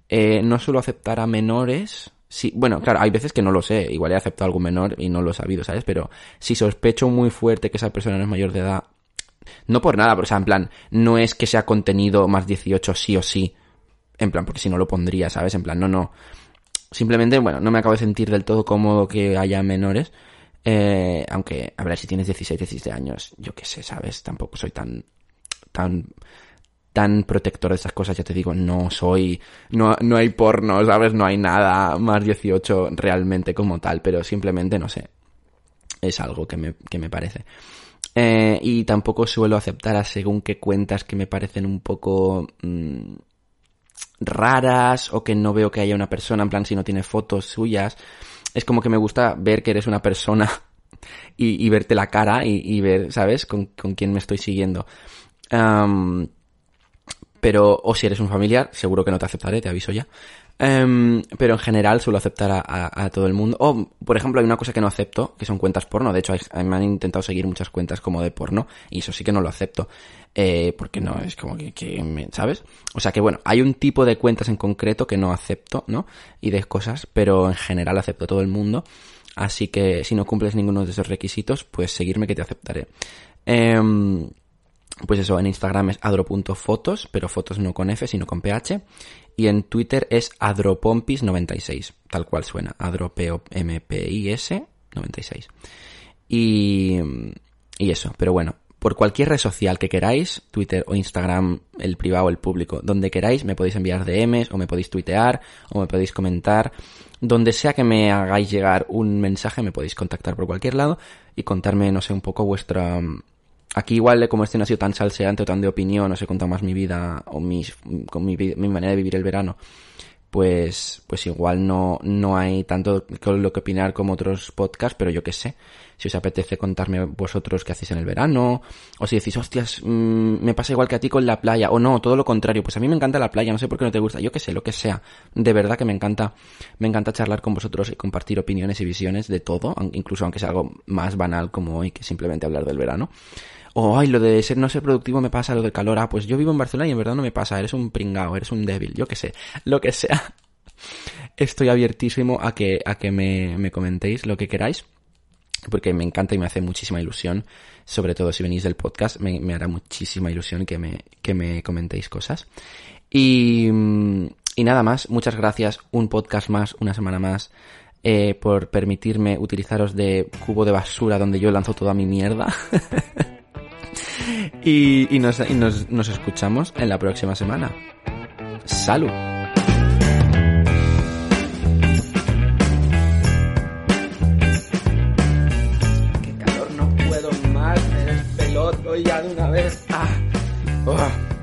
Eh, no suelo aceptar a menores. Sí, bueno, claro, hay veces que no lo sé. Igual he aceptado a algún menor y no lo he sabido, ¿sabes? Pero si sospecho muy fuerte que esa persona no es mayor de edad, no por nada, pero o sea, en plan, no es que sea contenido más 18 sí o sí. En plan, porque si no lo pondría, ¿sabes? En plan, no, no. Simplemente, bueno, no me acabo de sentir del todo cómodo que haya menores. Eh, aunque, a ver, si tienes 16, 17 años, yo qué sé, ¿sabes? Tampoco soy tan tan tan protector de esas cosas, ya te digo, no soy, no, no hay porno, ¿sabes? No hay nada más 18 realmente como tal, pero simplemente, no sé, es algo que me, que me parece. Eh, y tampoco suelo aceptar a según qué cuentas que me parecen un poco mm, raras o que no veo que haya una persona, en plan si no tiene fotos suyas. Es como que me gusta ver que eres una persona y, verte la cara y, ver, ¿sabes? Con, con quién me estoy siguiendo Pero, o si eres un familiar, seguro que no te aceptaré, te aviso ya. Em, pero en general suelo aceptar a, todo el mundo. O, por ejemplo, hay una cosa que no acepto, que son cuentas porno. De hecho, me han intentado seguir muchas cuentas como de porno, y eso sí que no lo acepto. Eh, porque no, es como que, que me- ¿sabes? O sea que bueno, hay un tipo de cuentas en concreto que no acepto, ¿no? Y de cosas, pero en general acepto a todo el mundo. Así que si no cumples ninguno de esos requisitos, pues seguirme que te aceptaré. Em, pues eso, en Instagram es adro.fotos, pero fotos no con F, sino con PH. Y en Twitter es adropompis96, tal cual suena, adropompis 96. Y, y eso, pero bueno, por cualquier red social que queráis, Twitter o Instagram, el privado o el público, donde queráis, me podéis enviar DMs o me podéis tuitear o me podéis comentar. Donde sea que me hagáis llegar un mensaje, me podéis contactar por cualquier lado y contarme, no sé, un poco vuestra... Aquí igual, como este no ha sido tan salseante o tan de opinión, os he contado más mi vida o mis, con mi, mi manera de vivir el verano, pues, pues igual no, no hay tanto con lo que opinar como otros podcasts, pero yo qué sé. Si os apetece contarme vosotros qué hacéis en el verano, o si decís, hostias, mm, me pasa igual que a ti con la playa, o no, todo lo contrario, pues a mí me encanta la playa, no sé por qué no te gusta, yo qué sé, lo que sea. De verdad que me encanta, me encanta charlar con vosotros y compartir opiniones y visiones de todo, incluso aunque sea algo más banal como hoy que simplemente hablar del verano. O, ay, lo de ser, no ser productivo me pasa, lo del calor. Ah, pues yo vivo en Barcelona y en verdad no me pasa. Eres un pringao, eres un débil, yo qué sé. Lo que sea. Estoy abiertísimo a que, a que me, me comentéis lo que queráis. Porque me encanta y me hace muchísima ilusión. Sobre todo si venís del podcast, me, hará muchísima ilusión que me, que me comentéis cosas. Y, y nada más, muchas gracias. Un podcast más, una semana más. eh, por permitirme utilizaros de cubo de basura donde yo lanzo toda mi mierda. Y, nos, escuchamos en la próxima semana. ¡Salud! ¡Qué calor! No puedo más. Eres peloto ya de una vez. ¡Ah! ¡Uah!